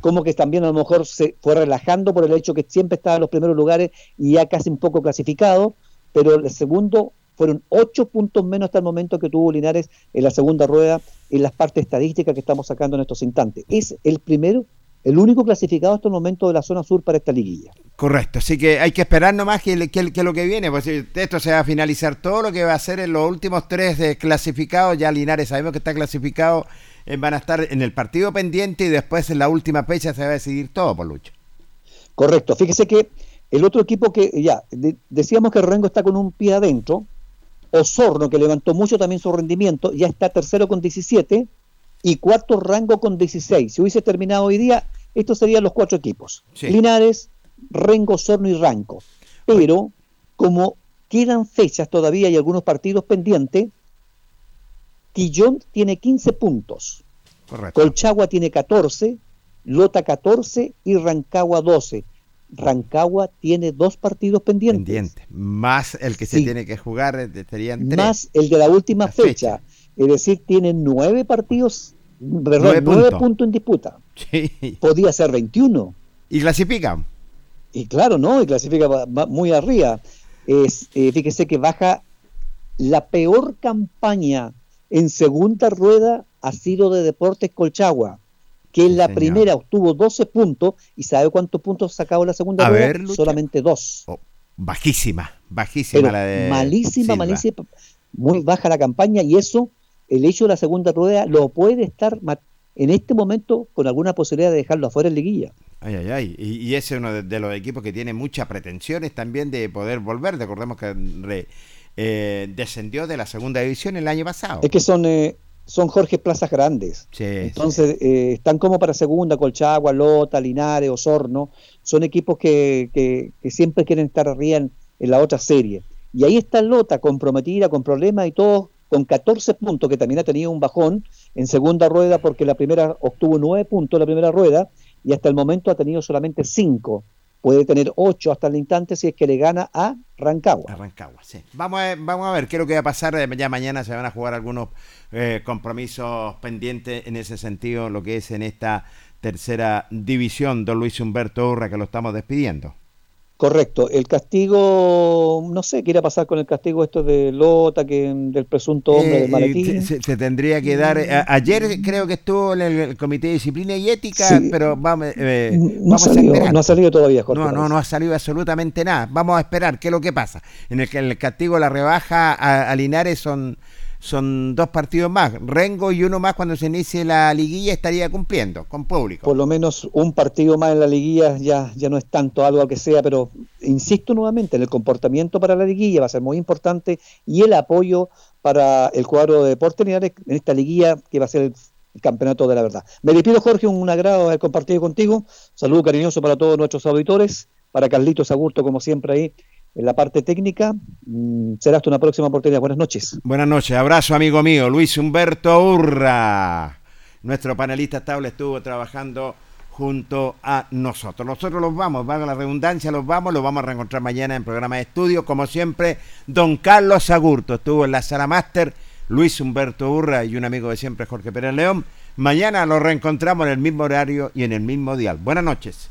como que también a lo mejor se fue relajando por el hecho que siempre estaba en los primeros lugares y ya casi un poco clasificado, pero el segundo fueron ocho puntos menos hasta el momento que tuvo Linares en la segunda rueda en las partes estadísticas que estamos sacando en estos instantes. Es el primero, el único clasificado hasta el momento de la zona sur para esta liguilla. Correcto, así que hay que esperar nomás que, que, que lo que viene, pues esto se va a finalizar todo lo que va a ser en los últimos tres de clasificados, ya Linares sabemos que está clasificado, eh, van a estar en el partido pendiente y después en la última fecha se va a decidir todo, por Lucho. Correcto, fíjese que el otro equipo que ya decíamos que Rengo está con un pie adentro, Osorno, que levantó mucho también su rendimiento, ya está tercero con 17 y cuarto rango con 16. Si hubiese terminado hoy día, estos serían los cuatro equipos. Linares, Rengo, Osorno y Ranco. Pero como quedan fechas todavía y algunos partidos pendientes, Quillón tiene 15 puntos. Colchagua tiene 14, Lota 14 y Rancagua 12. Rancagua tiene dos partidos pendientes. Más el que se tiene que jugar, eh, serían tres. Más el de la última fecha. Es decir, tiene nueve partidos, nueve, puntos. en disputa. Sí. Podía ser 21. ¿Y clasifican? Y claro, ¿no? Y clasifica muy arriba. Es, eh, fíjese que baja la peor campaña en segunda rueda ha sido de Deportes Colchagua que en la primera obtuvo 12 puntos y ¿sabe cuántos puntos sacado la segunda? A Solamente dos. Oh, bajísima, bajísima la de. Malísima, malísima. Muy baja la campaña y eso, el hecho de la segunda rueda, lo puede estar en este momento con alguna posibilidad de dejarlo afuera en liguilla. Ay, ay, ay. Y, ese es uno de, los equipos que tiene muchas pretensiones también de poder volver. Recordemos que eh, descendió de la segunda división el año pasado. Es que son, eh, son Jorge Plazas Grandes. Entonces, eh, están como para segunda, Colchagua, Lota, Linares, Osorno. Son equipos que, que, siempre quieren estar arriba en, la otra serie. Y ahí está Lota, comprometida, con problemas y todo, con 14 puntos, que también ha tenido un bajón en segunda rueda, porque la primera obtuvo 9 puntos en la primera rueda, y hasta el momento ha tenido solamente 5 puede tener 8 hasta el instante si es que le gana a Rancagua. Rancagua, sí. Vamos a, vamos a ver qué es lo que va a pasar. Ya mañana se van a jugar algunos eh, compromisos pendientes en ese sentido, lo que es en esta tercera división, don Luis Humberto Urra, que lo estamos despidiendo. Correcto. El castigo, no sé qué irá a pasar con el castigo esto de Lota, que del presunto hombre del eh, maletín. Se, tendría que dar. ayer creo que estuvo en el, Comité de Disciplina y Ética, pero vamos, eh, no, ha salido, no ha salido todavía, Jorge. No, no, no ha salido absolutamente nada. Vamos a esperar qué es lo que pasa. En el que el castigo, la rebaja a Linares son son dos partidos más. Rengo y uno más cuando se inicie la liguilla estaría cumpliendo con público. Por lo menos un partido más en la liguilla ya, ya no es tanto algo que sea, pero insisto nuevamente, en el comportamiento para la liguilla va a ser muy importante y el apoyo para el cuadro de deportes en esta liguilla que va a ser el, campeonato de la verdad. Me despido Jorge, un agrado haber compartido contigo. Saludo cariñoso para todos nuestros auditores, para Carlitos Agurto como siempre ahí en la parte técnica. Mm, será hasta una próxima oportunidad. Buenas noches. Buenas noches. Abrazo, amigo mío. Luis Humberto Urra. Nuestro panelista estable estuvo trabajando junto a nosotros. Nosotros los vamos, valga la redundancia, los vamos, los vamos a reencontrar mañana en programa de estudio. Como siempre, don Carlos Agurto estuvo en la sala máster, Luis Humberto Urra y un amigo de siempre, Jorge Pérez León. Mañana los reencontramos en el mismo horario y en el mismo dial. Buenas noches.